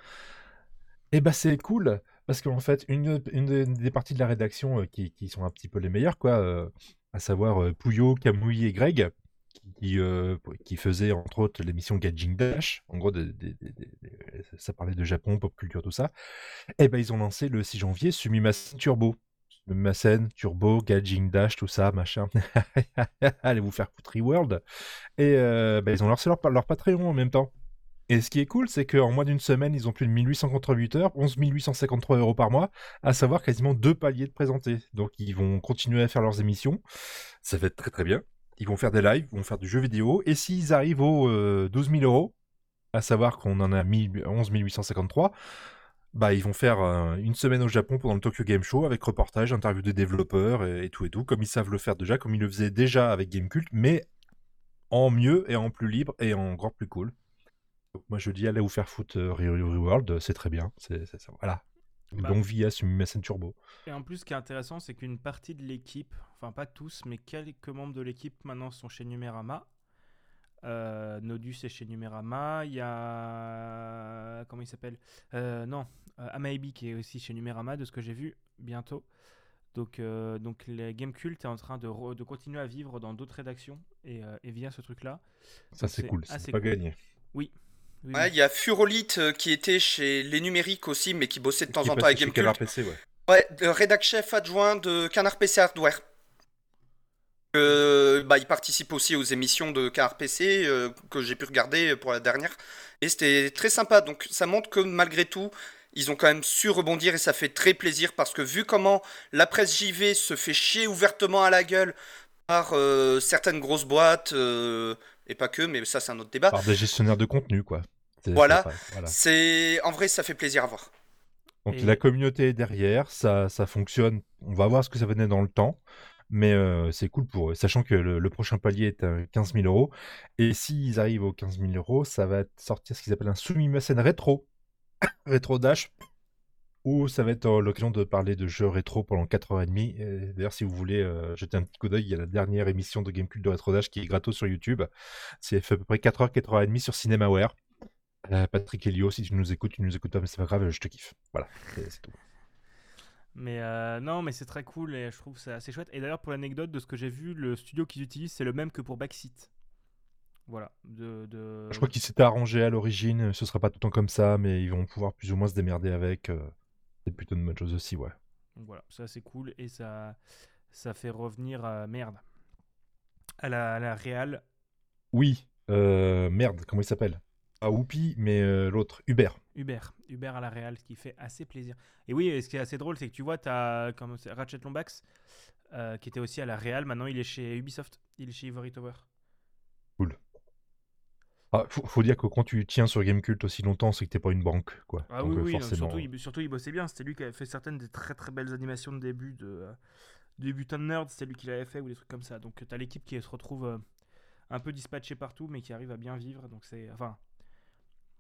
Et bah c'est cool parce qu'en fait une, une des- parties de la rédaction qui, qui sont un petit peu les meilleures quoi, à savoir Pouillot, Camouille et Greg, qui, euh, qui faisaient entre autres l'émission Gadging Dash, en gros ça parlait de Japon, pop culture tout ça. Et ben ils ont lancé le 6 janvier Sumimasen Turbo. Sumimasen, Turbo, Gadging Dash, tout ça, machin. [laughs] Allez vous faire foutre World. Et euh, ben, ils ont lancé leur, leur Patreon en même temps. Et ce qui est cool, c'est qu'en moins d'une semaine, ils ont plus de 1888 heures, 11 853 euros par mois, à savoir quasiment deux paliers de présentés. Donc ils vont continuer à faire leurs émissions, ça va être très très bien. Ils vont faire des lives, ils vont faire du jeu vidéo, et s'ils arrivent aux euh, 12 000 euros, à savoir qu'on en a 1000 11 853, bah ils vont faire euh, une semaine au Japon pendant le Tokyo Game Show avec reportage, interview des développeurs et, tout et tout, comme ils savent le faire déjà, comme ils le faisaient déjà avec Gamecult, mais en mieux et en plus libre et en encore plus cool. Donc moi je dis allez vous faire foutre euh, c'est très bien. C'est ça, voilà. Bah. longue vie à Turbo. Et en plus, ce qui est intéressant, c'est qu'une partie de l'équipe, enfin pas tous, mais quelques membres de l'équipe maintenant sont chez Numérama. Euh, Nodus est chez Numérama. Il y a. Comment il s'appelle? Euh, Non, euh, Amaibi qui est aussi chez Numérama, de ce que j'ai vu, bientôt. Donc, euh, donc les Game Cult est en train de, re- de continuer à vivre dans d'autres rédactions et, et via ce truc-là. Ça c'est cool, c'est pas cool. gagné. Oui. Oui, Ouais, il y a Furolite euh, qui était chez Les Numériques aussi, mais qui bossait de temps en temps avec chez Gamecult. Canard PC, ouais. Ouais, le rédac chef adjoint de Canard PC Hardware. Euh, bah, il participe aussi aux émissions de Canard PC euh, que j'ai pu regarder pour la dernière. Et c'était très sympa. Donc ça montre que malgré tout, ils ont quand même su rebondir et ça fait très plaisir parce que vu comment la presse JV se fait chier ouvertement à la gueule par euh, certaines grosses boîtes, et pas que, mais ça c'est un autre débat. Par des gestionnaires de contenu, quoi. C'est- Voilà. c'est- voilà. C'est en vrai ça fait plaisir à voir. Donc Et- la communauté est derrière, ça, ça fonctionne. On va voir ce que ça venait dans le temps. Mais euh, c'est cool pour eux, sachant que le, le prochain palier est à 15 000 euros. Et s'ils arrivent aux 15 000 euros, ça va sortir ce qu'ils appellent un Sumimasen rétro. [coughs] rétro Dash. Où ça va être euh, l'occasion de parler de jeux rétro pendant 4h30. Et D'ailleurs, si vous voulez euh, jeter un petit coup d'œil, il y a la dernière émission de Gamecube de Rétro Dash qui est gratos sur YouTube. C'est fait à peu près 4h, 4h30 sur CinemaWare. Euh, Patrick Helio, si tu nous écoutes, tu nous écoutes pas, mais c'est pas grave, je te kiffe. Voilà, c'est c'est tout. Mais euh, non, mais c'est très cool et je trouve ça assez chouette. Et d'ailleurs, pour l'anecdote de ce que j'ai vu, le studio qu'ils utilisent, c'est le même que pour Backseat. Voilà. De, de- Je crois qu'ils s'étaient arrangés à l'origine, ce sera pas tout le temps comme ça, mais ils vont pouvoir plus ou moins se démerder avec. euh, C'est plutôt une bonne chose aussi, ouais. Donc voilà, ça c'est cool et ça, ça fait revenir à merde. À la, à la Real. Oui, euh, merde, comment il s'appelle? Pas Whoopi, mais euh, l'autre, Hubert. Hubert, Hubert à la Real, ce qui fait assez plaisir. Et oui, et ce qui est assez drôle, c'est que tu vois, tu as comme c'est Ratchet Lombax, euh, qui était aussi à la Real, maintenant il est chez Ubisoft, il est chez Ivory Tower. Ah, faut, faut dire que quand tu tiens sur Gamecult aussi longtemps, c'est que t'es pas une banque, quoi. Ah Donc, oui, euh, oui, forcément. surtout, il, surtout il bossait bien, c'était lui qui avait fait certaines des très très belles animations de début de, euh, de Mutant Nerd, c'était lui qui l'avait fait ou des trucs comme ça. Donc tu as l'équipe qui se retrouve euh, un peu dispatchée partout, mais qui arrive à bien vivre, donc c'est. Enfin.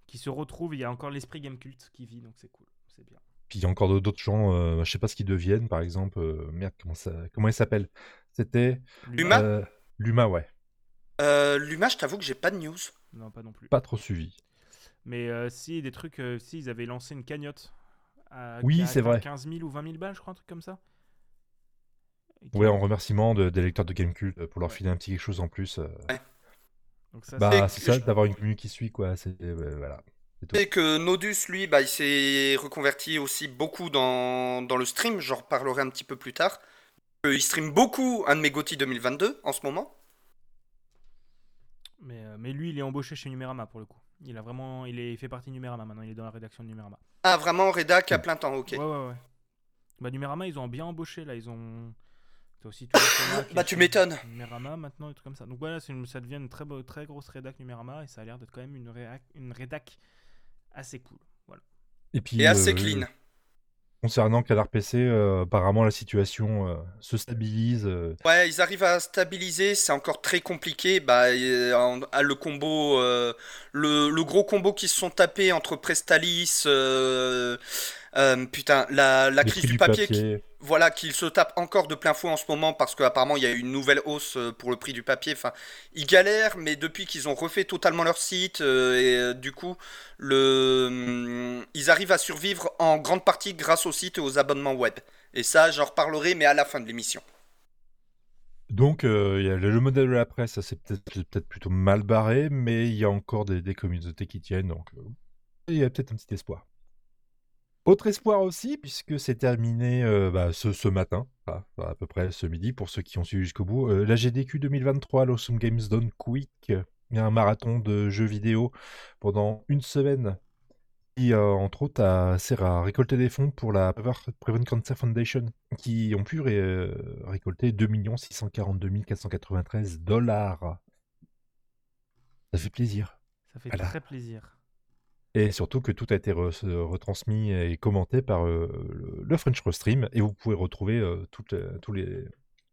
Qui se retrouve, il y a encore l'esprit Game Cult qui vit, donc c'est cool, c'est bien. Puis il y a encore d'autres gens, euh, je sais pas ce qu'ils deviennent, par exemple. euh, merde, comment ça, comment il s'appelle? C'était Luma? euh, Luma, ouais. Euh, Luma, je t'avoue que j'ai pas de news. Non, pas non plus. Pas trop suivi. Mais euh, si, des trucs, euh, si, ils avaient lancé une cagnotte. À, Oui, c'est vrai. 15 000 ou 20 000 balles, je crois, un truc comme ça. Et Ouais, en remerciement de- des lecteurs de Gamecult euh, pour leur filer un petit quelque chose en plus. euh, Donc ça, bah, c'est- ça, d'avoir une commune qui suit, quoi. C'est euh, voilà. Et que Nodus, lui, bah, il s'est reconverti aussi beaucoup dans, dans le stream. J'en reparlerai un petit peu plus tard. Il stream beaucoup un de mes GOTY 2022 en ce moment. Mais, euh, mais lui, il est embauché chez Numérama pour le coup. Il a vraiment, il, est, il fait partie de Numérama maintenant. Il est dans la rédaction de Numérama. Ah, vraiment, rédac à plein temps, ok. Ouais, ouais, ouais. Bah Numérama, ils ont bien embauché là. Ils ont. T'as aussi tout qui Bah, tu m'étonnes. Numérama maintenant et tout comme ça. Donc voilà, une- ça devient une très, beau- très grosse rédac Numérama et ça a l'air d'être quand même une, réac- une rédac assez cool. Voilà. Et puis, Et assez euh, clean. Concernant Canard PC, euh, apparemment la situation euh, se stabilise. euh, Ouais, ils arrivent à stabiliser, c'est encore très compliqué. Bah, le combo, le, le gros combo qui se sont tapés entre Prestalis, euh, euh, putain, la, crise du papier, qui- papier. voilà, qu'ils se tapent encore de plein fouet en ce moment parce qu'apparemment il y a eu une nouvelle hausse euh, pour le prix du papier. Enfin, ils galèrent, mais depuis qu'ils ont refait totalement leur site, euh, et du coup, le, hum, ils arrivent à survivre en grande partie grâce au site et aux abonnements web. Et ça, j'en reparlerai, mais à la fin de l'émission. Donc, euh, il y a le, le modèle de la presse, ça c'est peut-être peut-être plutôt mal barré, mais il y a encore des, des communautés qui tiennent, donc il y a peut-être un petit espoir. Autre espoir aussi, puisque c'est terminé euh, bah, ce, ce matin, à peu près ce midi, pour ceux qui ont suivi jusqu'au bout, euh, la GDQ 2023, l'Awesome Games Done Quick, un marathon de jeux vidéo pendant une semaine qui, euh, entre autres, a, sert à récolter des fonds pour la Prevent Cancer Foundation, qui ont pu ré- euh, récolter 2 642 493 dollars. Ça fait plaisir. Ça fait Voilà. très plaisir. Et surtout que tout a été re- retransmis et commenté par euh, le, French Restream, et vous pouvez retrouver euh, toutes, euh, tous les,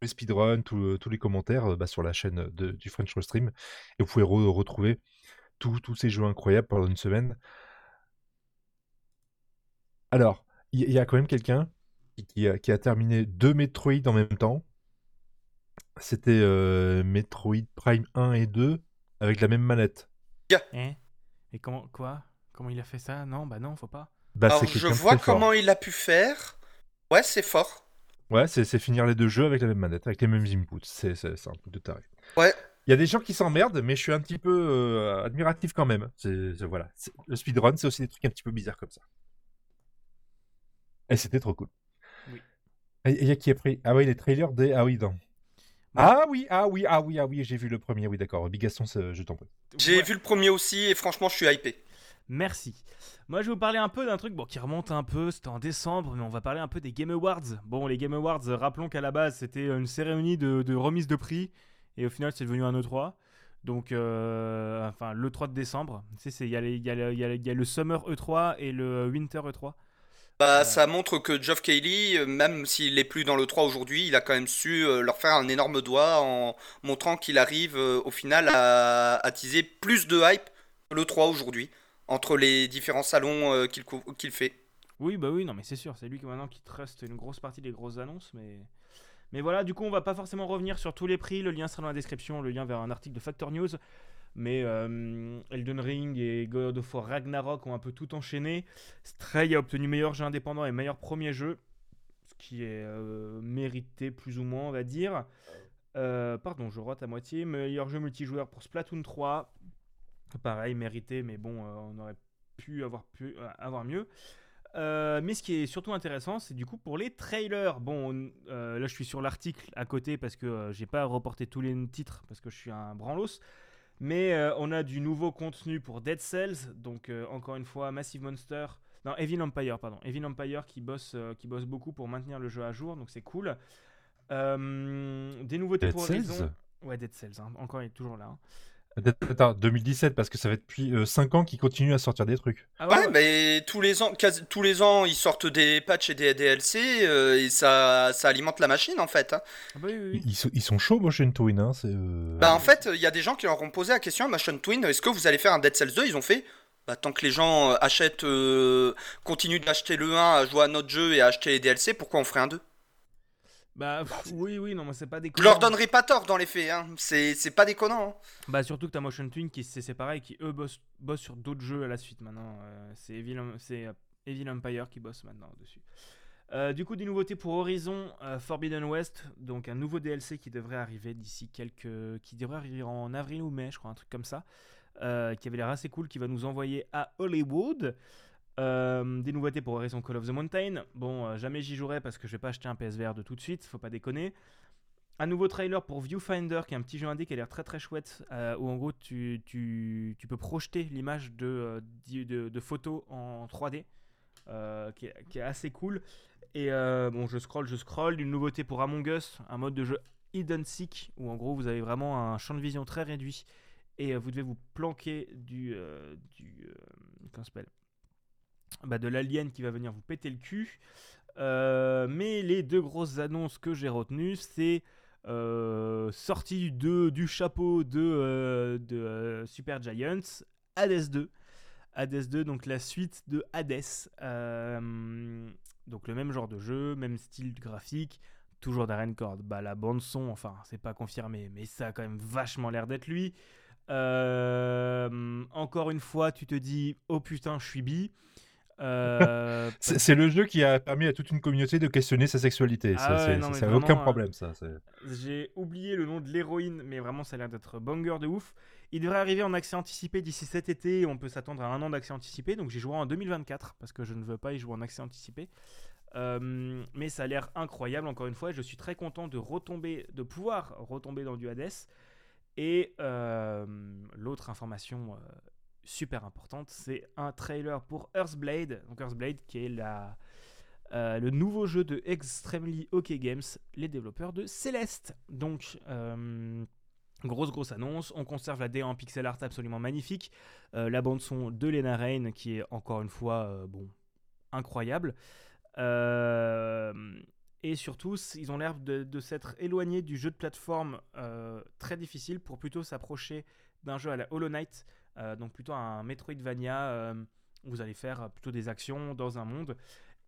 les speedruns, tous tous les commentaires euh, bah, sur la chaîne de- du French Restream, et vous pouvez re- retrouver tous ces jeux incroyables pendant une semaine. Alors, il y, a quand même quelqu'un qui, qui a, qui a terminé deux Metroid en même temps. C'était euh, Metroid Prime 1 et 2 avec la même manette. Hein Et comment, quoi? Comment il a fait ça? Non, bah non, faut pas. Bah, Alors, je vois fort. comment il a pu faire. Ouais, c'est fort. Ouais, c'est finir les deux jeux avec la même manette, avec les mêmes inputs. C'est un truc de taré. Ouais. Il y a des gens qui s'emmerdent, mais je suis un petit peu euh, admiratif quand même. Voilà. Le speedrun, c'est aussi des trucs un petit peu bizarres comme ça. Et c'était trop cool. Oui. Il y a qui a pris Ah oui, les trailers des. Ah oui, non. Ah oui, ah oui, ah oui, ah oui, j'ai vu le premier, oui, d'accord. Bigaston, c'est- je t'en prie. J'ai Ouais. vu le premier aussi et franchement, je suis hypé. Merci. Moi, je vais vous parler un peu d'un truc bon, qui remonte un peu. C'était en décembre, mais on va parler un peu des Game Awards. Bon, les Game Awards, euh, rappelons qu'à la base, c'était une cérémonie de, de remise de prix. Et au final, c'est devenu un E3. Donc, euh, enfin, l'E3 de décembre. Tu sais, c'est- il y, a y, le- y y a Summer E3 et le Winter E E3. Bah, ça montre que Geoff euh, même s'il n'est plus dans le 3 aujourd'hui, il a quand même su euh, leur faire un énorme doigt en montrant qu'il arrive euh, au final à attiser plus de hype que le 3 aujourd'hui, entre les différents salons euh, qu'il fait. Oui, bah oui, non, mais c'est sûr, c'est lui qui maintenant qui trust une grosse partie des grosses annonces, mais. Mais voilà, du coup, on va pas forcément revenir sur tous les prix. Le lien sera dans la description, le lien vers un article de Factor News. Mais euh, Elden Ring et God of War Ragnarok ont un peu tout enchaîné. Stray a obtenu meilleur jeu indépendant et meilleur premier jeu, ce qui est euh, mérité plus ou moins, on va dire. Pardon, je rate à moitié. Meilleur jeu multijoueur pour Splatoon 3. Pareil, mérité, mais bon, euh, on aurait pu avoir, pu, euh, avoir mieux. Euh, mais ce qui est surtout intéressant, c'est du coup pour les trailers. Bon, on- euh, là je suis sur l'article à côté parce que euh, j'ai pas reporté tous les titres parce que je suis un branlos. Mais on a du nouveau contenu pour Dead Cells, donc encore une fois Massive Monster, non Evil Empire pardon, Evil Empire qui bosse qui bosse beaucoup pour maintenir le jeu à jour, donc c'est cool. Des nouveautés Dead pour Horizon. Ouais, Dead Cells, hein, encore il est toujours là. hein. Attends, 2017, parce que ça fait depuis 5 ans qu'ils continuent à sortir des trucs. Ah Ouais, mais tous les ans, quasi- tous les ans, ils sortent des patchs et des DLC euh, et ça, ça alimente la machine en fait. hein. Ah bah oui, oui, oui. Ils, sont, ils sont chauds, Motion Twin. Hein, euh, Bah en fait, il y a des gens qui leur ont posé la question à Motion Twin, est-ce que vous allez faire un Dead Cells 2 Ils ont fait, bah, tant que les gens euh, achètent, euh, continuent d'acheter le 1, à jouer à notre jeu et à acheter les DLC, pourquoi on ferait un 2 Bah pff, oui, oui, non, mais c'est pas Je déconnant. leur donnerai pas tort dans les faits, hein. c'est pas déconnant. hein. Bah surtout que t'as Motion Twin qui c'est c'est pareil, qui eux bossent, bossent sur d'autres jeux à la suite maintenant. Euh, c'est Evil, euh, Evil Empire qui bosse maintenant dessus. Euh, du coup, des nouveautés pour Horizon euh, Forbidden West, donc un nouveau DLC qui devrait arriver d'ici quelques, qui devrait arriver en avril ou mai, je crois, un truc comme ça, qui avait l'air assez cool, qui va nous envoyer à Hollywood. Euh, des nouveautés pour Horizon Call of the Mountain. Bon, euh, jamais j'y jouerai parce que je vais pas acheter un PSVR de tout de suite, faut pas déconner. Un nouveau trailer pour Viewfinder, qui est un petit jeu indé qui a l'air très très chouette, euh, où en gros tu, peux projeter l'image de, de, photos en 3D, euh, qui, est, assez cool. Et bon, je scroll, je scroll. Une nouveauté pour Among Us, un mode de jeu hidden seek, où en gros vous avez vraiment un champ de vision très réduit et vous devez vous planquer du. du comment s'appelle? Bah, De l'alien qui va venir vous péter le cul. Euh, mais les deux grosses annonces que j'ai retenues, c'est euh, sortie du chapeau de, euh, de euh, Super Giants, Hades 2. Hades 2, donc la suite de Hades. Donc le même genre de jeu, même style graphique, toujours Darren Cord. Bah, la bande son, enfin, c'est pas confirmé, mais ça a quand même vachement l'air d'être lui. Encore une fois, tu te dis, oh putain, je suis bi. Euh, C'est le jeu qui a permis à toute une communauté de questionner sa sexualité. Ah ça, ouais, c'est- aucun euh, problème, ça. c'est- J'ai oublié le nom de l'héroïne, mais vraiment ça a l'air d'être banger de ouf. Il devrait arriver en accès anticipé d'ici cet été. On peut s'attendre à un an d'accès anticipé. Donc j'y jouerai en 2024 parce que je ne veux pas y jouer en accès anticipé. Euh, mais ça a l'air incroyable encore une fois. Je suis très content de retomber, de pouvoir retomber dans du Hades. Et euh, l'autre information euh, super importante, c'est un trailer pour Earthblade. Donc Earthblade qui est euh, le nouveau jeu de Extremely OK Games, les développeurs de Celeste. Donc, euh, grosse, grosse annonce. On conserve la DA en pixel art absolument magnifique. Euh, la bande-son de Lena Rain, qui est encore une fois, bon, incroyable. Et surtout, ils ont l'air de, de s'être éloignés du jeu de plateforme très difficile pour plutôt s'approcher d'un jeu à la Hollow Knight, donc plutôt un Metroidvania euh, où vous allez faire euh, plutôt des actions dans un monde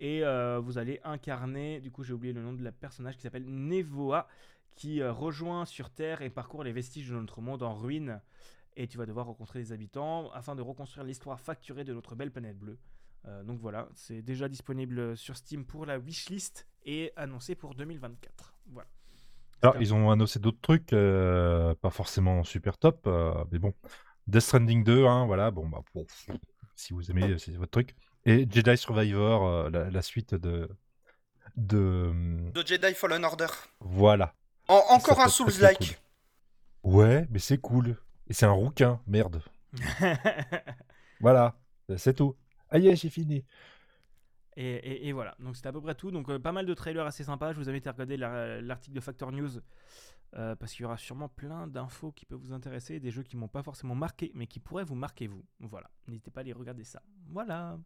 et euh, vous allez incarner, du coup j'ai oublié le nom de la personnage qui s'appelle Nevoa, qui euh, rejoint sur Terre et parcourt les vestiges de notre monde en ruine. Et tu vas devoir rencontrer les habitants afin de reconstruire l'histoire facturée de notre belle planète bleue. Euh, donc voilà, c'est déjà disponible sur Steam pour la wishlist et annoncé pour 2024. Voilà. Alors, ils ont annoncé d'autres trucs, euh, pas forcément super top, euh, mais bon. Death Stranding 2, hein, voilà, bon, bah, bon, si vous aimez, c'est votre truc. Et Jedi Survivor, euh, la, la suite de. de De Jedi Fallen Order. voilà. En- encore Ça un Souls-like. Ouais, mais c'est cool. Et c'est un rouquin, merde. [laughs] Voilà, c'est tout. Aïe, j'ai fini. Et, et- et voilà, donc c'était à peu près tout. Donc euh, pas mal de trailers assez sympas. Je vous invite à regarder la- l'article de Factor News euh, parce qu'il y aura sûrement plein d'infos qui peuvent vous intéresser, des jeux qui m'ont pas forcément marqué, mais qui pourraient vous marquer vous. Voilà, n'hésitez pas à aller regarder ça. Voilà.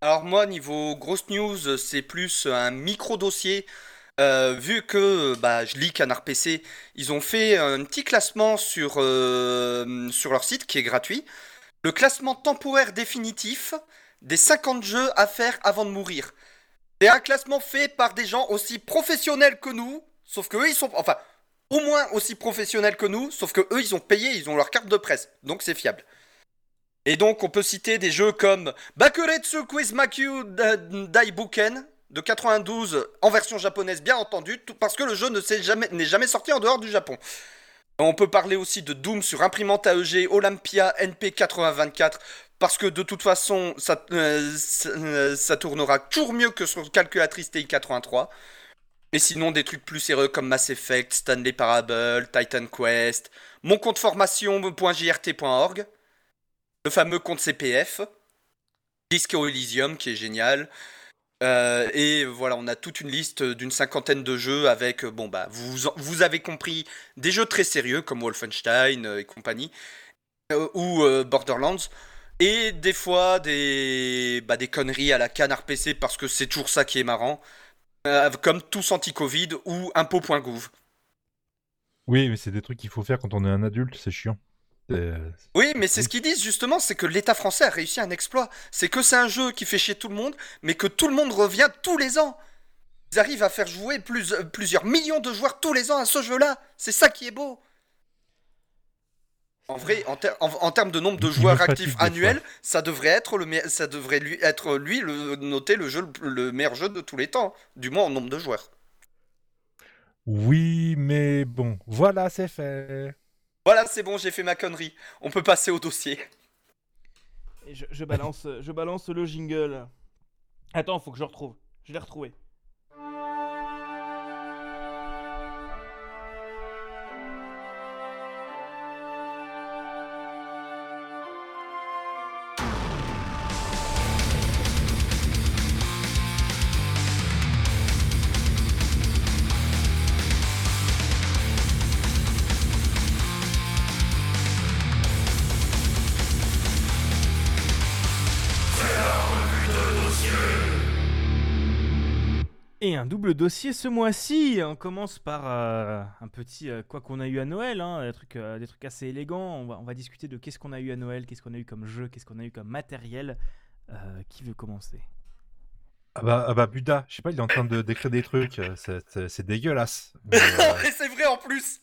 Alors moi, niveau grosse news, c'est plus un micro-dossier. Euh, vu que bah, je lis Canard PC, ils ont fait un petit classement sur, euh, sur leur site qui est gratuit. Le classement temporaire définitif des 50 jeux à faire avant de mourir. C'est un classement fait par des gens aussi professionnels que nous, sauf que eux, ils sont... Enfin, au moins aussi professionnels que nous, sauf que eux, ils ont payé, ils ont leur carte de presse, donc c'est fiable. Et donc, on peut citer des jeux comme Bakuretsu Quiz Makyu Da- Daibuken de 92 en version japonaise, bien entendu, parce que le jeu ne jamais- n'est jamais sorti en dehors du Japon. On peut parler aussi de Doom sur imprimante AEG Olympia NP8024 parce que de toute façon ça, euh, euh, ça tournera toujours mieux que sur calculatrice TI83. Et sinon des trucs plus sérieux comme Mass Effect, Stanley Parable, Titan Quest, mon compte formation.jrt.org, le fameux compte CPF, Disco Elysium qui est génial. Euh, et voilà, on a toute une liste d'une cinquantaine de jeux avec, euh, bon bah, vous, vous avez compris, des jeux très sérieux comme Wolfenstein euh, et compagnie, ou Borderlands, et des fois des, bah, des conneries à la canard PC parce que c'est toujours ça qui est marrant, comme tous anti-Covid ou impôt.gouv. Oui, mais c'est des trucs qu'il faut faire quand on est un adulte, c'est chiant. C'est- Oui, mais c'est ce qu'ils disent justement, c'est que l'État français a réussi un exploit. C'est que c'est un jeu qui fait chier tout le monde, mais que tout le monde revient tous les ans. Ils arrivent à faire jouer plus, euh, plusieurs millions de joueurs tous les ans à ce jeu-là. C'est ça qui est beau. En vrai, en, ter- en- en termes de nombre de joueurs actifs annuels, ça devrait être le me- ça devrait lui être lui le noté le jeu le, le meilleur jeu de tous les temps, du moins en nombre de joueurs. Oui, mais bon, voilà, c'est fait. Voilà, c'est bon, j'ai fait ma connerie. On peut passer au dossier. Et je, je balance, je balance le jingle. Attends, faut que je le retrouve. Je l'ai retrouvé. Un double dossier ce mois-ci. On commence par euh, un petit euh, quoi qu'on a eu à Noël, hein, des, trucs, euh, des trucs assez élégants. On va, on va discuter de qu'est-ce qu'on a eu à Noël, qu'est-ce qu'on a eu comme jeu, qu'est-ce qu'on a eu comme matériel. Euh, qui veut commencer? Ah bah, ah bah Buda, je sais pas, il est en train de d'écrire des trucs, euh, c'est- dégueulasse. Mais, [laughs] euh, Et c'est vrai en plus.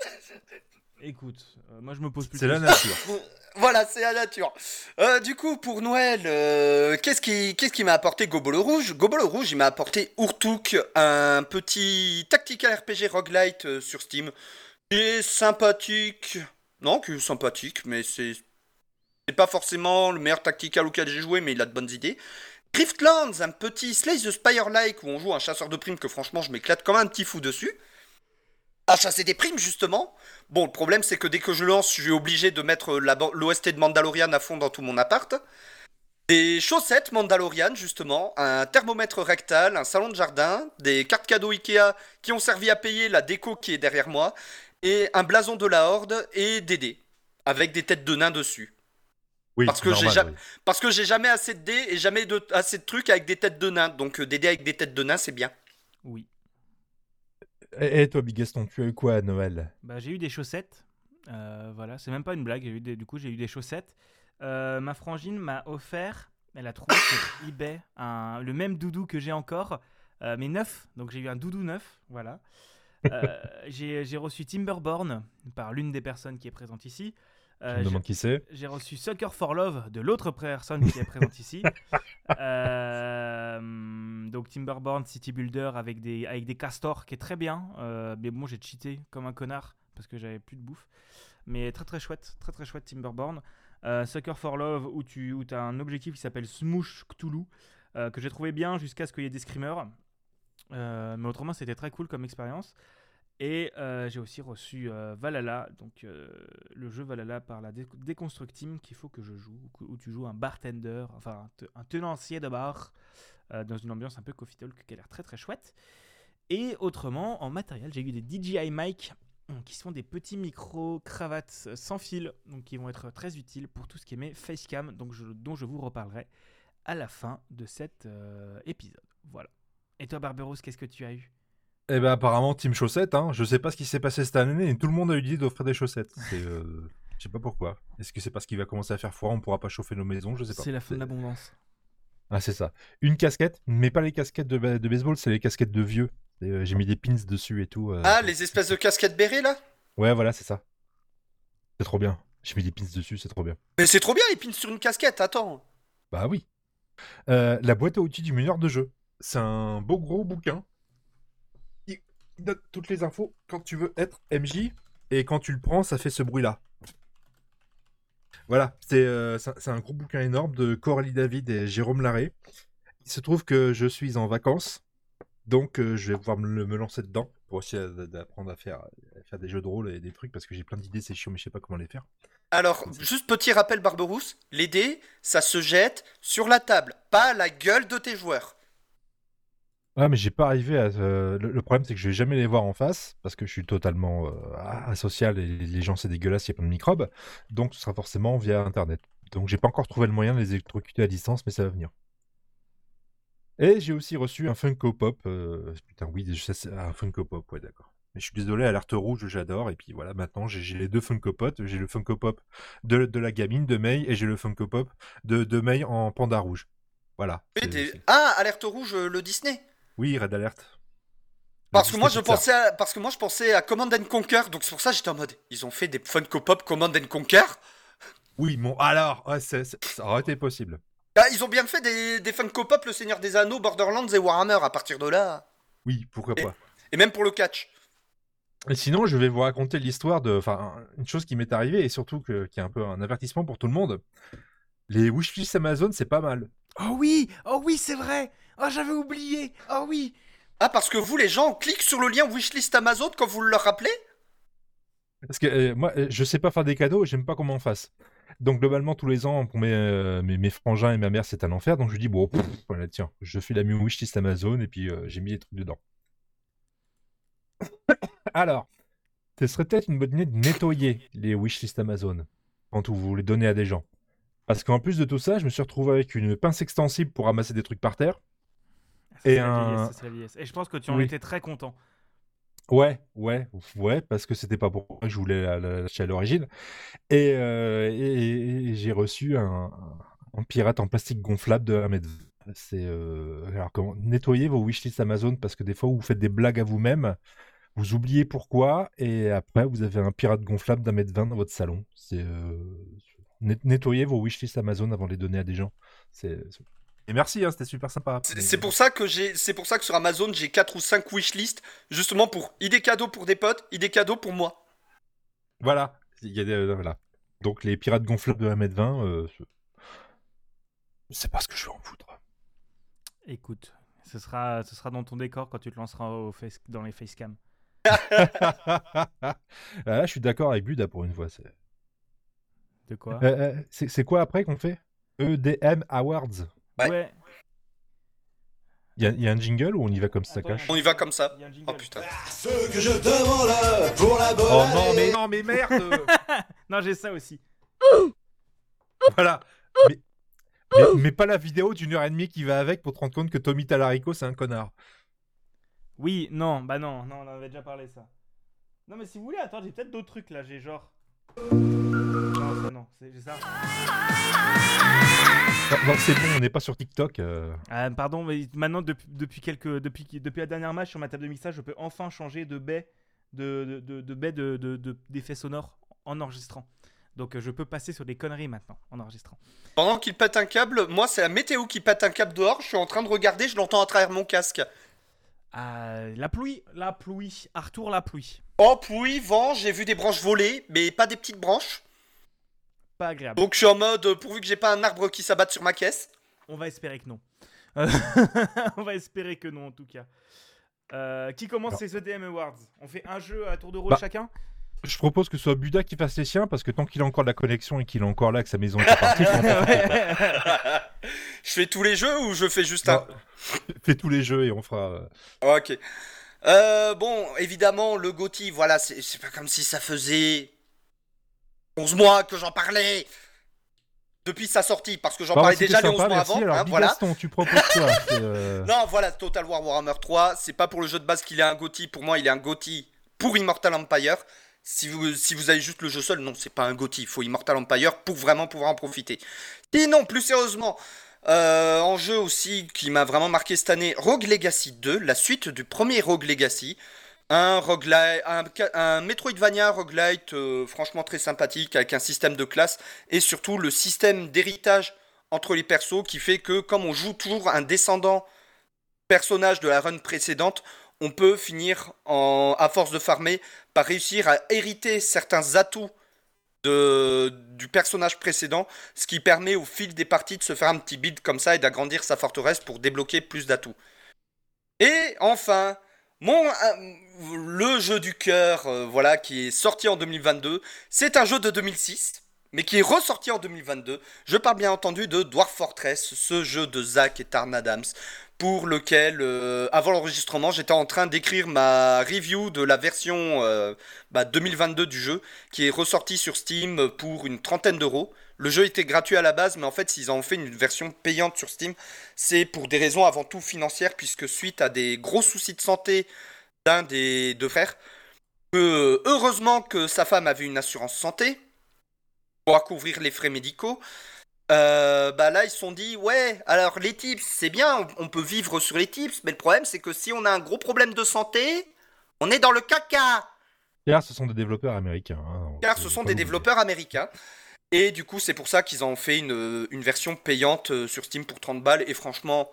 Écoute, euh, moi je me pose plus c'est la nature. [laughs] Voilà, c'est la nature. Euh, du coup, pour Noël, euh, qu'est-ce qui, qu'est-ce qui m'a apporté Gobole Rouge? Gobole Rouge, il m'a apporté Urtuk, un petit tactical RPG roguelite euh, sur Steam. Qui est sympathique. Non, qui est sympathique, mais c'est. C'est pas forcément le meilleur tactical auquel j'ai joué, mais il a de bonnes idées. Driftlands, un petit Slay the Spire-like où on joue un chasseur de primes que franchement je m'éclate comme un petit fou dessus. À chasser des primes justement. Bon, le problème c'est que dès que je lance, je suis obligé de mettre ban- l'OST de Mandalorian à fond dans tout mon appart. Des chaussettes Mandalorian justement, un thermomètre rectal, un salon de jardin, des cartes cadeaux Ikea qui ont servi à payer la déco qui est derrière moi, et un blason de la Horde et des dés avec des têtes de nains dessus. Oui, Parce que j'ai normal, jamais- oui. Parce que j'ai jamais assez de dés et jamais de, assez de trucs avec des têtes de nains. Donc euh, des dés avec des têtes de nains, c'est bien. Oui. Et, et toi, Big Gaston, tu as eu quoi à Noël? Bah, j'ai eu des chaussettes. Euh, voilà, c'est même pas une blague. j'ai eu des- du coup, j'ai eu des chaussettes. Euh, ma frangine m'a offert, elle a trouvé sur [coughs] eBay un, le même doudou que j'ai encore, euh, mais neuf. Donc j'ai eu un doudou neuf. Voilà. [laughs] J'ai j'ai reçu Timberborn par l'une des personnes qui est présente ici. Euh, me j'ai- demande qui c'est. j'ai reçu Sucker for Love de l'autre personne qui est présente ici. [laughs] Euh, donc Timberborn City Builder avec des, avec des castors qui est très bien. Euh, mais bon, j'ai cheaté comme un connard parce que j'avais plus de bouffe. Mais très très chouette, très très chouette Timberborn. Euh, Sucker for Love où tu où as un objectif qui s'appelle Smoosh Cthulhu que j'ai trouvé bien jusqu'à ce qu'il y ait des screamers. Mais autrement, c'était très cool comme expérience. Et euh, j'ai aussi reçu euh, Valhalla, donc euh, le jeu Valhalla par la Team qu'il faut que je joue, où tu joues un bartender, enfin un, te- un tenancier de bar, euh, dans une ambiance un peu coffee talk qui a l'air très très chouette. Et autrement, en matériel, j'ai eu des DJI mic qui sont des petits micros cravates sans fil, donc qui vont être très utiles pour tout ce qui est mes facecam, donc dont je vous reparlerai à la fin de cet épisode. Voilà. Et toi, Barberousse, qu'est-ce que tu as eu? Eh ben apparemment Team Chaussettes, hein. je sais pas ce qui s'est passé cette année, et tout le monde a eu l'idée d'offrir des chaussettes. C'est, euh, Je sais pas pourquoi. Est-ce que c'est parce qu'il va commencer à faire froid, on pourra pas chauffer nos maisons, je sais pas. C'est la fin de l'abondance. Ah c'est ça. Une casquette, mais pas les casquettes de, de baseball, c'est les casquettes de vieux. Euh, J'ai mis des pins dessus et tout. euh. Ah, les espèces de casquettes bérets là? Ouais, voilà, c'est ça. C'est trop bien. J'ai mis des pins dessus, c'est trop bien. Mais c'est trop bien les pins sur une casquette, attends. Bah oui. Euh, la boîte à outils du meneur de jeu. C'est un beau gros bouquin. Donne toutes les infos quand tu veux être MJ. Et quand tu le prends, ça fait ce bruit-là. Voilà, c'est euh, c'est un- gros bouquin énorme de Coralie David et Jérôme Larré. Il se trouve que je suis en vacances. Donc euh, je vais pouvoir me, le- me lancer dedans pour aussi euh, d'apprendre à faire, à faire des jeux de rôle et des trucs parce que j'ai plein d'idées, c'est chiant mais je sais pas comment les faire. Alors, juste petit rappel Barberousse, les dés, ça se jette sur la table, pas à la gueule de tes joueurs. Ah mais j'ai pas arrivé à... euh, le, le problème c'est que je vais jamais les voir en face parce que je suis totalement euh, asocial et les gens c'est dégueulasse, il y a plein de microbes. Donc ce sera forcément via internet. Donc j'ai pas encore trouvé le moyen de les électrocuter à distance mais ça va venir. Et j'ai aussi reçu un Funko Pop. euh, Putain oui, je sais, c'est un Funko Pop, ouais d'accord. Mais je suis désolé, alerte rouge, j'adore. Et puis voilà, maintenant j'ai les deux Funko Pop. J'ai le Funko Pop de, de la gamine de May et j'ai le Funko Pop de, de May en panda rouge. Voilà. Ah, alerte rouge, le Disney. Oui, Red Alert. Parce que moi je pensais à, parce que moi je pensais à Command and Conquer, donc c'est pour ça que j'étais en mode ils ont fait des Funko Pop Command and Conquer. Oui, bon, alors, ouais, ça aurait été possible. Ah, ils ont bien fait des, des Funko Pop Le Seigneur des Anneaux, Borderlands et Warhammer à partir de là. Oui, pourquoi Et- pas. Et même pour le catch. Et sinon, je vais vous raconter l'histoire de, enfin, une chose qui m'est arrivée et surtout que, qui est un peu un avertissement pour tout le monde. Les wishlists Amazon, c'est pas mal. Oh oui, oh oui, c'est vrai. Oh, j'avais oublié. Oh oui. Ah, parce que vous les gens cliquent sur le lien wishlist Amazon quand vous le leur rappelez? Parce que euh, moi, euh, je sais pas faire des cadeaux et j'aime pas comment on fasse. Donc, globalement, tous les ans, pour mes, euh, mes, mes frangins et ma mère, c'est un enfer. Donc, je dis, bon, pff, voilà, tiens, je fais la mieux wishlist Amazon et puis euh, j'ai mis les trucs dedans. [coughs] Alors, ce serait peut-être une bonne idée de nettoyer les wishlists Amazon quand vous les donnez à des gens. Parce qu'en plus de tout ça, je me suis retrouvé avec une pince extensible pour ramasser des trucs par terre. Ça, Et un- vieillesse, ça, c'est la vieillesse. Et je pense que tu en Oui. étais très content. Ouais, ouais, ouais, parce que c'était pas pour moi que je voulais la- la- l'acheter à l'origine. Et, euh, et- et j'ai reçu un, pirate en plastique gonflable de 1 mètre. C'est euh, alors comment nettoyer vos wishlists Amazon parce que des fois vous faites des blagues à vous-même, vous oubliez pourquoi et après vous avez un pirate gonflable d'un mètre vingt dans votre salon. C'est euh, net- nettoyer vos wishlists Amazon avant de les donner à des gens. C'est et merci, hein, c'était super sympa. C'est pour ça que j'ai, c'est pour ça que sur Amazon j'ai 4 ou 5 wishlists justement pour idées cadeaux pour des potes, idées cadeaux pour moi. Voilà, il y a des, euh, voilà. Donc les pirates gonflables de 1m20, euh, c'est pas ce que je vais en foutre. Écoute, ce sera, ce sera dans ton décor quand tu te lanceras au face, dans les facecam. [laughs] Ah, Là, je suis d'accord avec Buda pour une fois. C'est Quoi Euh, euh, c'est- quoi après qu'on fait? EDM Awards. ouais. Il y, a- il y a un jingle ou on y va comme ça Attends, cache On y va comme ça. Oh putain. Ce que je demande pour la bonne Oh non, mais non, mais merde [laughs] Non, j'ai ça aussi. Voilà. Mais, mais, mais pas la vidéo d'une heure et demie qui va avec pour te rendre compte que Tommy Talarico c'est un connard. Oui, non, bah non, non, on en avait déjà parlé ça. Non, mais si vous voulez, attends, j'ai peut-être d'autres trucs là, j'ai genre. Non, ça non, c'est ça. Non, non, c'est bon, on n'est pas sur TikTok. euh. Ah, pardon, mais maintenant, depuis, depuis, quelques, depuis, depuis la dernière match sur ma table de mixage, je peux enfin changer de baie de, de, de, de baie de, de- de- d'effets sonores en enregistrant. Donc euh, je peux passer sur des conneries maintenant en enregistrant. Pendant qu'il pète un câble, moi c'est la météo qui pète un câble dehors, je suis en train de regarder, je l'entends à travers mon casque. Ah, la pluie, la pluie, Arthur la pluie. Oh pluie, vent, j'ai vu des branches voler, mais pas des petites branches. Pas agréable. Donc je suis en mode, euh, pourvu que j'ai pas un arbre qui s'abatte sur ma caisse. On va espérer que non. Euh, [laughs] on va espérer que non en tout cas. Euh, qui commence ces EDM Awards? On fait un jeu à tour de rôle Bah, chacun? Je propose que ce soit Buda qui fasse les siens parce que tant qu'il a encore de la connexion et qu'il est encore là, que sa maison est partie, [laughs] faire. [laughs] je fais tous les jeux ou je fais juste Non, un fais tous les jeux et on fera. Ok. Euh, bon, évidemment, le Gotti, voilà, c'est pas comme si ça faisait 11 mois que j'en parlais. Depuis sa sortie, parce que j'en Bah, parlais déjà les 11 sympa, mois merci. avant. Alors, hein, voilà. Gaston, tu proposes quoi [laughs] euh, Non, voilà, Total War Warhammer 3, c'est pas pour le jeu de base qu'il est un Gotti. Pour moi, il est un Gotti pour Immortal Empire. Si vous, si vous avez juste le jeu seul, non, c'est pas un Gotti. Il faut Immortal Empire pour vraiment pouvoir en profiter. Et non, plus sérieusement, euh, en jeu aussi qui m'a vraiment marqué cette année, Rogue Legacy 2, la suite du premier Rogue Legacy. Un un, Metroidvania roguelite euh, franchement très sympathique avec un système de classe et surtout le système d'héritage entre les persos qui fait que comme on joue toujours un descendant personnage de la run précédente, on peut finir à force de farmer par réussir à hériter certains atouts du personnage précédent, ce qui permet au fil des parties de se faire un petit build comme ça et d'agrandir sa forteresse pour débloquer plus d'atouts. Et enfin, mon, euh, le jeu du cœur, euh, voilà, qui est sorti en 2022, c'est un jeu de 2006, mais qui est ressorti en 2022. Je parle bien entendu de Dwarf Fortress, ce jeu de Zach et Tarn Adams, pour lequel, euh, avant l'enregistrement, j'étais en train d'écrire ma review de la version euh, bah, 2022 du jeu, qui est ressorti sur Steam pour une trentaine d'euros. Le jeu était gratuit à la base, mais en fait, s'ils en ont fait une version payante sur Steam, c'est pour des raisons avant tout financières, puisque suite à des gros soucis de santé d'un des deux frères, que heureusement que sa femme avait une assurance santé pour couvrir les frais médicaux. Euh, bah là, ils se sont dit, ouais, alors les tips, c'est bien, on on peut vivre sur les tips, mais le problème, c'est que si on a un gros problème de santé, on est dans le caca. Car ce sont des développeurs américains. hein, Car ce sont des développeurs américains. Et du coup, c'est pour ça qu'ils ont fait une, une version payante euh, sur Steam pour 30 balles. Et franchement,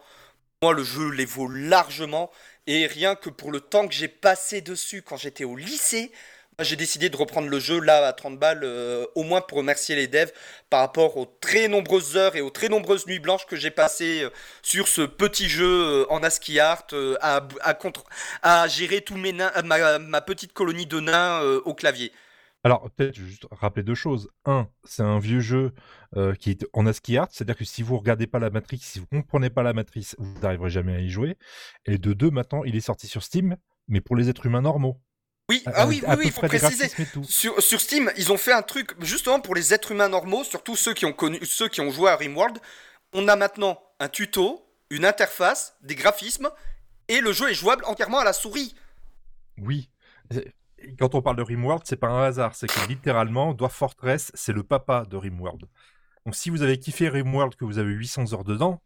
moi, le jeu les vaut largement. Et rien que pour le temps que j'ai passé dessus quand j'étais au lycée, j'ai décidé de reprendre le jeu là à 30 balles, euh, au moins pour remercier les devs par rapport aux très nombreuses heures et aux très nombreuses nuits blanches que j'ai passées euh, sur ce petit jeu euh, en ASCII art, à, à, à gérer tous mes nains, ma, petite colonie de nains au clavier. Alors, peut-être juste rappeler deux choses. Un, c'est un vieux jeu qui est en ASCII art, c'est-à-dire que si vous regardez pas la matrice, si vous comprenez pas la matrice, vous n'arriverez jamais à y jouer. Et de deux, maintenant, il est sorti sur Steam, mais pour les êtres humains normaux. Oui, À- ah oui, oui, il faut préciser. Sur, sur Steam, ils ont fait un truc justement pour les êtres humains normaux, surtout ceux qui ont connu, ceux qui ont joué à Rimworld. On a maintenant un tuto, une interface, des graphismes, et le jeu est jouable entièrement à la souris. Oui. Quand on parle de Rimworld, c'est pas un hasard, c'est que littéralement, Dwarf Fortress, c'est le papa de Rimworld. Donc si vous avez kiffé Rimworld, que vous avez 800 heures dedans,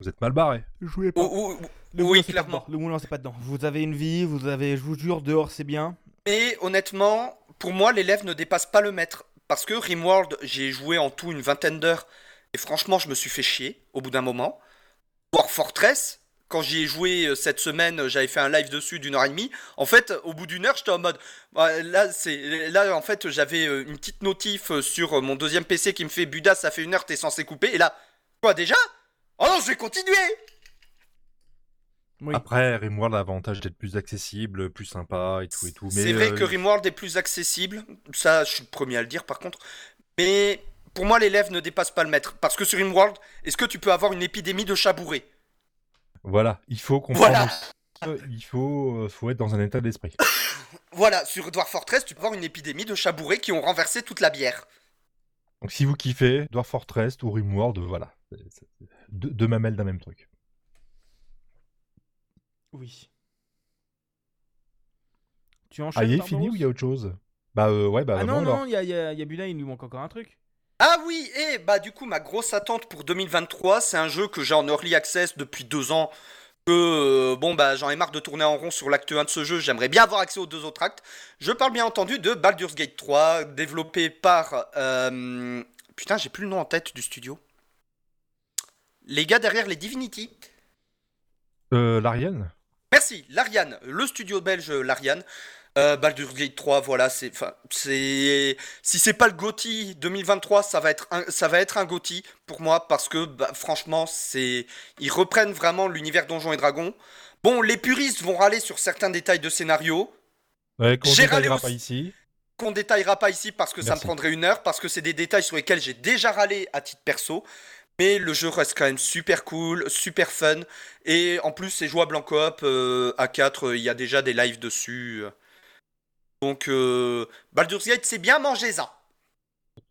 vous êtes mal barré. Jouez ou- ou- vous oui, pas clairement. dedans, Ne vous lancez pas dedans. Vous avez une vie, vous avez, je vous jure, dehors c'est bien. Mais honnêtement, pour moi, l'élève ne dépasse pas le maître. Parce que Rimworld, j'ai joué en tout une vingtaine d'heures, et franchement, je me suis fait chier au bout d'un moment. Dwarf Fortress, quand j'y ai joué euh, cette semaine, euh, j'avais fait un live dessus d'une heure et demie. En fait, au bout d'une heure, j'étais en mode. ouais, Là, c'est là en fait, j'avais euh, une petite notif sur mon deuxième PC qui me fait Buda, ça fait une heure, t'es censé couper. Et là, quoi déjà? Oh non, je vais continuer Oui. Après, Rimworld a l'avantage d'être plus accessible, plus sympa et tout et tout. C'est vrai euh, que Rimworld est plus accessible, ça je suis le premier à le dire par contre, mais pour moi l'élève ne dépasse pas le maître. Parce que sur Rimworld, est-ce que tu peux avoir une épidémie de chat bourré Voilà, il faut comprendre. Voilà. Il faut, euh, faut être dans un état d'esprit. [coughs] Voilà, sur Dwarf Fortress, tu peux avoir une épidémie de chats bourrés qui ont renversé toute la bière. Donc si vous kiffez Dwarf Fortress ou Rimworld, voilà. Deux, deux mamelles d'un même truc. Oui. Tu enchaînes Ah, il est fini ou il y a autre chose? Bah euh, ouais, bah Ah non, non, il y a, il y a- il y a Buda, il nous manque encore un truc. Ah oui, et bah du coup ma grosse attente pour 2023, c'est un jeu que j'ai en early access depuis deux ans. Que euh, bon bah j'en ai marre de tourner en rond sur l'acte 1 de ce jeu, j'aimerais bien avoir accès aux deux autres actes. Je parle bien entendu de Baldur's Gate 3, développé par euh, putain j'ai plus le nom en tête du studio. Les gars derrière les Divinity. Euh, L'Ariane Merci, Larian, le studio belge Larian. Euh, Baldur's Gate 3, voilà, c'est, c'est, si c'est pas le GOTY 2023, ça va être un, ça va être un GOTY pour moi parce que, bah, franchement, c'est, ils reprennent vraiment l'univers Donjons et Dragons. Bon, les puristes vont râler sur certains détails de scénario Ouais, qu'on détaillera pas ici. qu'on détaillera pas ici parce que ça me prendrait une heure, parce que c'est des détails sur lesquels j'ai déjà râlé à titre perso. Mais le jeu reste quand même super cool, super fun. Et en plus, c'est jouable en coop. euh, à 4, il y a déjà des lives dessus. Donc, euh, Baldur's Gate, c'est bien, mangez-en.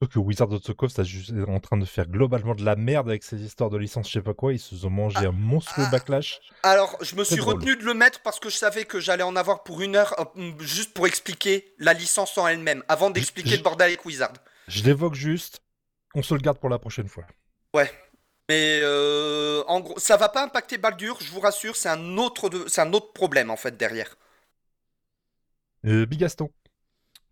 Sauf que Wizard of the Coast est en train de faire globalement de la merde avec ces histoires de licence, je sais pas quoi. Ils se sont mangé un monstrueux ah. backlash. Alors, je me suis drôle. retenu de le mettre parce que je savais que j'allais en avoir pour une heure, euh, juste pour expliquer la licence en elle-même, avant d'expliquer le bordel avec Wizard. Je l'évoque juste. On se le garde pour la prochaine fois. Mais euh, en gros, ça va pas impacter Baldur, je vous rassure, c'est un autre de- c'est un autre problème en fait derrière. Euh, Bigaston.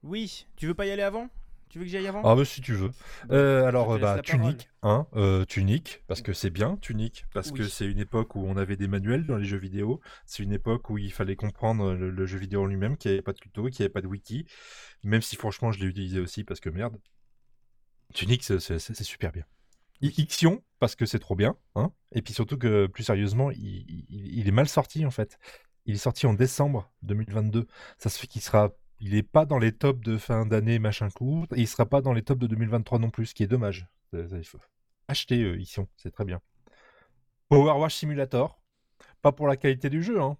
Oui, tu veux pas y aller avant? Tu veux que j'y aille avant? Ah bah si tu veux. Euh, alors je te laisse bah la parole. Tunic, hein, euh, Tunic, parce que c'est bien Tunic, parce que c'est une époque où on avait des manuels dans les jeux vidéo. C'est une époque où il fallait comprendre le, le jeu vidéo en lui-même, qu'il n'y avait pas de tuto, qu'il n'y avait pas de wiki. Même si franchement je l'ai utilisé aussi parce que merde. C'est c'est super bien. Ixion parce que c'est trop bien, hein. Et puis surtout que plus sérieusement, il, est mal sorti en fait. Il est sorti en décembre 2022. Ça se fait qu'il sera il est pas dans les tops de fin d'année machin court, et il sera pas dans les tops de 2023 non plus, ce qui est dommage. Euh, Ixion, c'est très bien. Power Wash Simulator, pas pour la qualité du jeu, hein.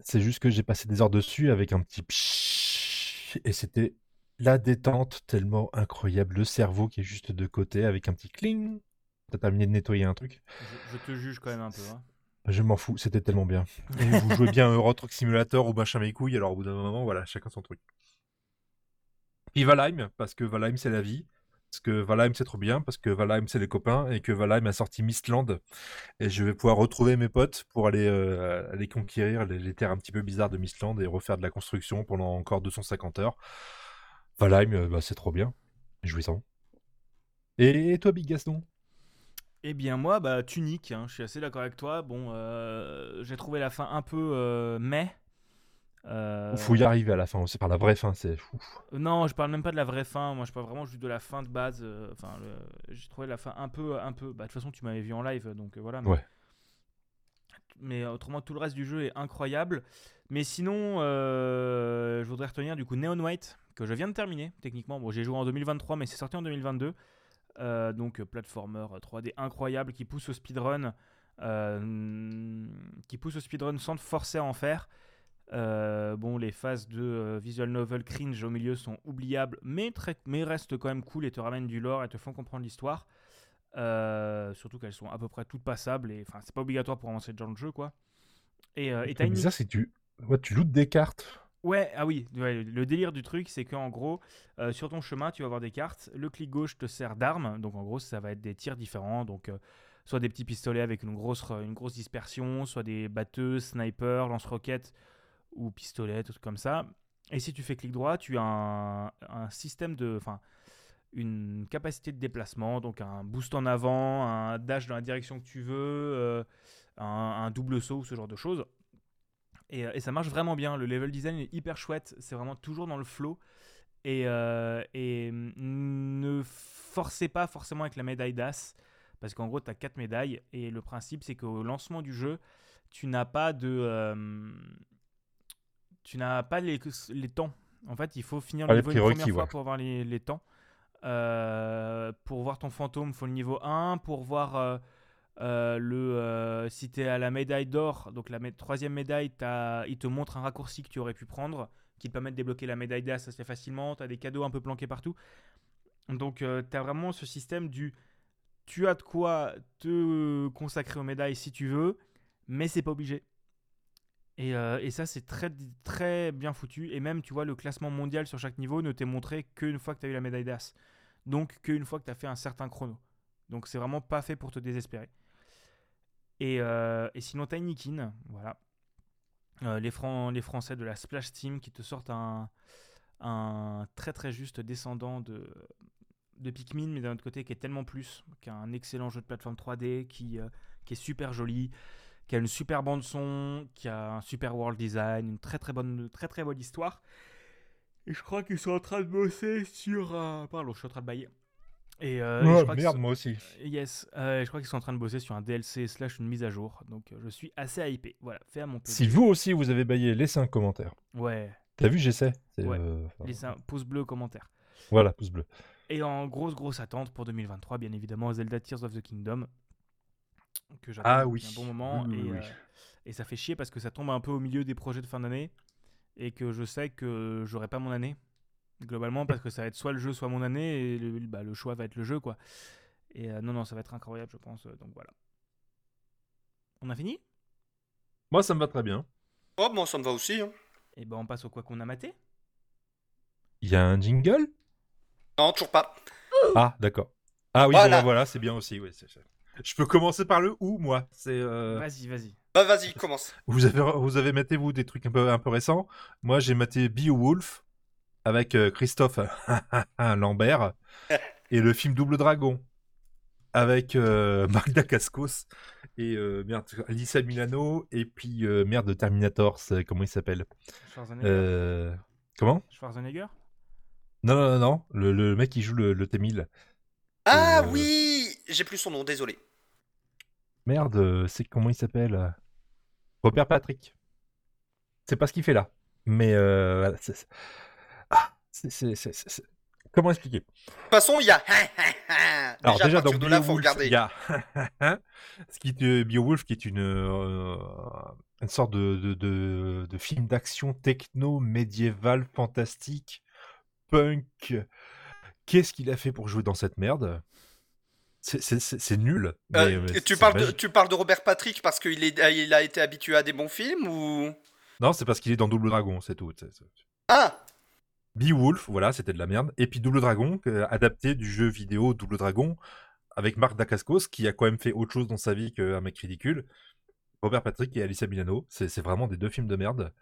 C'est juste que j'ai passé des heures dessus avec un petit pshhh, et c'était la détente tellement incroyable, le cerveau qui est juste de côté avec un petit cling. T'as terminé de nettoyer un truc. je, je te juge quand même un peu. hein. Je m'en fous, c'était tellement bien. Et vous jouez bien [laughs] Euro Truck Simulator ou machin mes couilles, alors au bout d'un moment, voilà, chacun son truc. Puis Valheim, parce que Valheim c'est la vie, parce que Valheim c'est trop bien, parce que Valheim c'est les copains, et que Valheim a sorti Mistland, et je vais pouvoir retrouver mes potes pour aller, euh, aller conquérir les, les terres un petit peu bizarres de Mistland et refaire de la construction pendant encore 250 heures. Valheim, euh, bah, c'est trop bien, jouissant. Et toi, Big Gaston? Eh bien moi, bah Tunic, hein, je suis assez d'accord avec toi. Bon, euh, j'ai trouvé la fin un peu euh, mais. Euh, Faut y arriver à la fin, c'est par la vraie fin, c'est fou. Non, je parle même pas de la vraie fin. Moi, je parle vraiment juste de la fin de base. euh, Enfin, le- j'ai trouvé la fin un peu, un peu. Bah, de toute façon, tu m'avais vu en live, donc euh, voilà. Mais... Ouais. Mais autrement, tout le reste du jeu est incroyable. Mais sinon, euh, je voudrais retenir du coup Neon White que je viens de terminer. Techniquement, bon, j'ai joué en 2023, mais c'est sorti en 2022. Euh, donc, euh, platformer 3D incroyable qui pousse au speedrun, euh, qui pousse au speedrun sans te forcer à en faire. Euh, bon, les phases de euh, visual novel cringe au milieu sont oubliables, mais, très, mais restent quand même cool et te ramènent du lore et te font comprendre l'histoire. Euh, surtout qu'elles sont à peu près toutes passables et enfin, c'est pas obligatoire pour avancer dans le jeu quoi. Et, euh, et une bizarre, c'est tu, ouais, tu lootes des cartes. Ouais, ah oui, le délire du truc, c'est qu'en gros, euh, sur ton chemin, tu vas avoir des cartes. Le clic gauche te sert d'arme, donc en gros, ça va être des tirs différents. Donc, euh, soit des petits pistolets avec une grosse, une grosse dispersion, soit des batteuses, snipers, lance-roquettes ou pistolets, tout comme ça. Et si tu fais clic droit, tu as un, un système de. Enfin, une capacité de déplacement, donc un boost en avant, un dash dans la direction que tu veux, euh, un, un double saut, ce genre de choses. Et, euh, et ça marche vraiment bien. Le level design est hyper chouette. C'est vraiment toujours dans le flow. Et, euh, et mm, ne forcez pas forcément avec la médaille d'As. Parce qu'en gros, tu as 4 médailles. Et le principe, c'est qu'au lancement du jeu, tu n'as pas de. euh, tu n'as pas les, les temps. En fait, il faut finir Ah, le les niveau une première fois ouais. pour avoir les, les temps. Euh, pour voir ton fantôme, il faut le niveau 1. Pour voir. Euh, euh, le, euh, si tu es à la médaille d'or, donc la troisième médaille, il te montre un raccourci que tu aurais pu prendre qui te permet de débloquer la médaille d'As, fait facilement. Tu as des cadeaux un peu planqués partout. Donc tu as vraiment ce système du tu as de quoi te consacrer aux médailles si tu veux, mais c'est pas obligé. Et, euh, ça, c'est très, très bien foutu. Et même, tu vois, le classement mondial sur chaque niveau ne t'est montré qu'une fois que tu as eu la médaille d'As. Donc, qu'une fois que tu as fait un certain chrono. Donc, c'est vraiment pas fait pour te désespérer. Et, euh, et sinon, Tinykin, voilà. Euh, les, Fran- les Français de la Splash Team qui te sortent un, très très juste descendant de, de Pikmin, mais d'un autre côté qui est tellement plus, qui a un excellent jeu de plateforme 3D, qui, euh, qui est super joli, qui a une super bande son, qui a un super world design, une très très bonne, très très bonne histoire. Et je crois qu'ils sont en train de bosser sur. euh, Pardon, je suis en train de bailler. Et, euh, et je Oh, qu'ils merde, moi aussi. Yes, euh, je crois qu'ils sont en train de bosser sur un DLC slash une mise à jour, donc euh, je suis assez hypé. Voilà, fais à mon peu. Si vous aussi vous avez baillé, laissez un commentaire. Ouais, T'as vu, j'essaie. Ouais. euh, laissez un pouce bleu commentaire. Voilà, pouce bleu. Et en grosse grosse attente pour 2023, bien évidemment, Zelda Tears of the Kingdom que j'attends Ah oui. un bon moment Oui, oui, et, oui. et ça fait chier parce que ça tombe un peu au milieu des projets de fin d'année et que je sais que j'aurai pas mon année globalement parce que ça va être soit le jeu soit mon année et le, bah, le choix va être le jeu quoi. Et euh, non non, ça va être incroyable je pense euh, donc voilà. On a fini? Moi, ça me va très bien. Oh, moi, ça me va aussi. hein. Et ben on passe au quoi qu'on a maté? Il y a un jingle? Non, toujours pas. Ah, d'accord. Ah oui, Voilà. voilà, voilà c'est bien aussi. Oui, c'est- c'est- Je peux commencer par le ou, moi? C'est. euh, Vas-y vas-y. Bah vas-y, commence. Vous avez, vous avez maté, vous, des trucs un peu, un peu récents? Moi, j'ai maté Beowulf avec euh, Christophe [laughs] Lambert [laughs] et le film Double Dragon avec euh, Marc Dacascos et euh, merde, Alissa Milano et puis euh, merde Terminator, c'est- comment il s'appelle? Schwarzenegger. Euh, Comment? Schwarzenegger? Non, non, non, non, le, le mec qui joue le, le T-1000. Ah Euh, oui J'ai plus son nom, désolé. Merde, c'est comment il s'appelle? Robert Patrick. C'est pas ce qu'il fait là. Mais euh, voilà, c'est- Comment expliquer? De toute façon, il y a. [laughs] Alors déjà, à dans regarder. il y a [laughs] ce qui est euh, Beowulf, qui est une euh, une sorte de, de, de, de film d'action techno médiéval fantastique punk. Qu'est-ce qu'il a fait pour jouer dans cette merde? C'est- nul. mais, Euh, mais tu, parles de, tu parles de Robert Patrick parce qu'il est, il a été habitué à des bons films ou? Non, c'est parce qu'il est dans Double Dragon, c'est tout. Ah Beowulf, voilà, c'était de la merde. Et puis Double Dragon, euh, adapté du jeu vidéo Double Dragon, avec Marc Dacascos, qui a quand même fait autre chose dans sa vie qu'un mec ridicule. Robert Patrick et Alicia Milano, c'est vraiment des deux films de merde.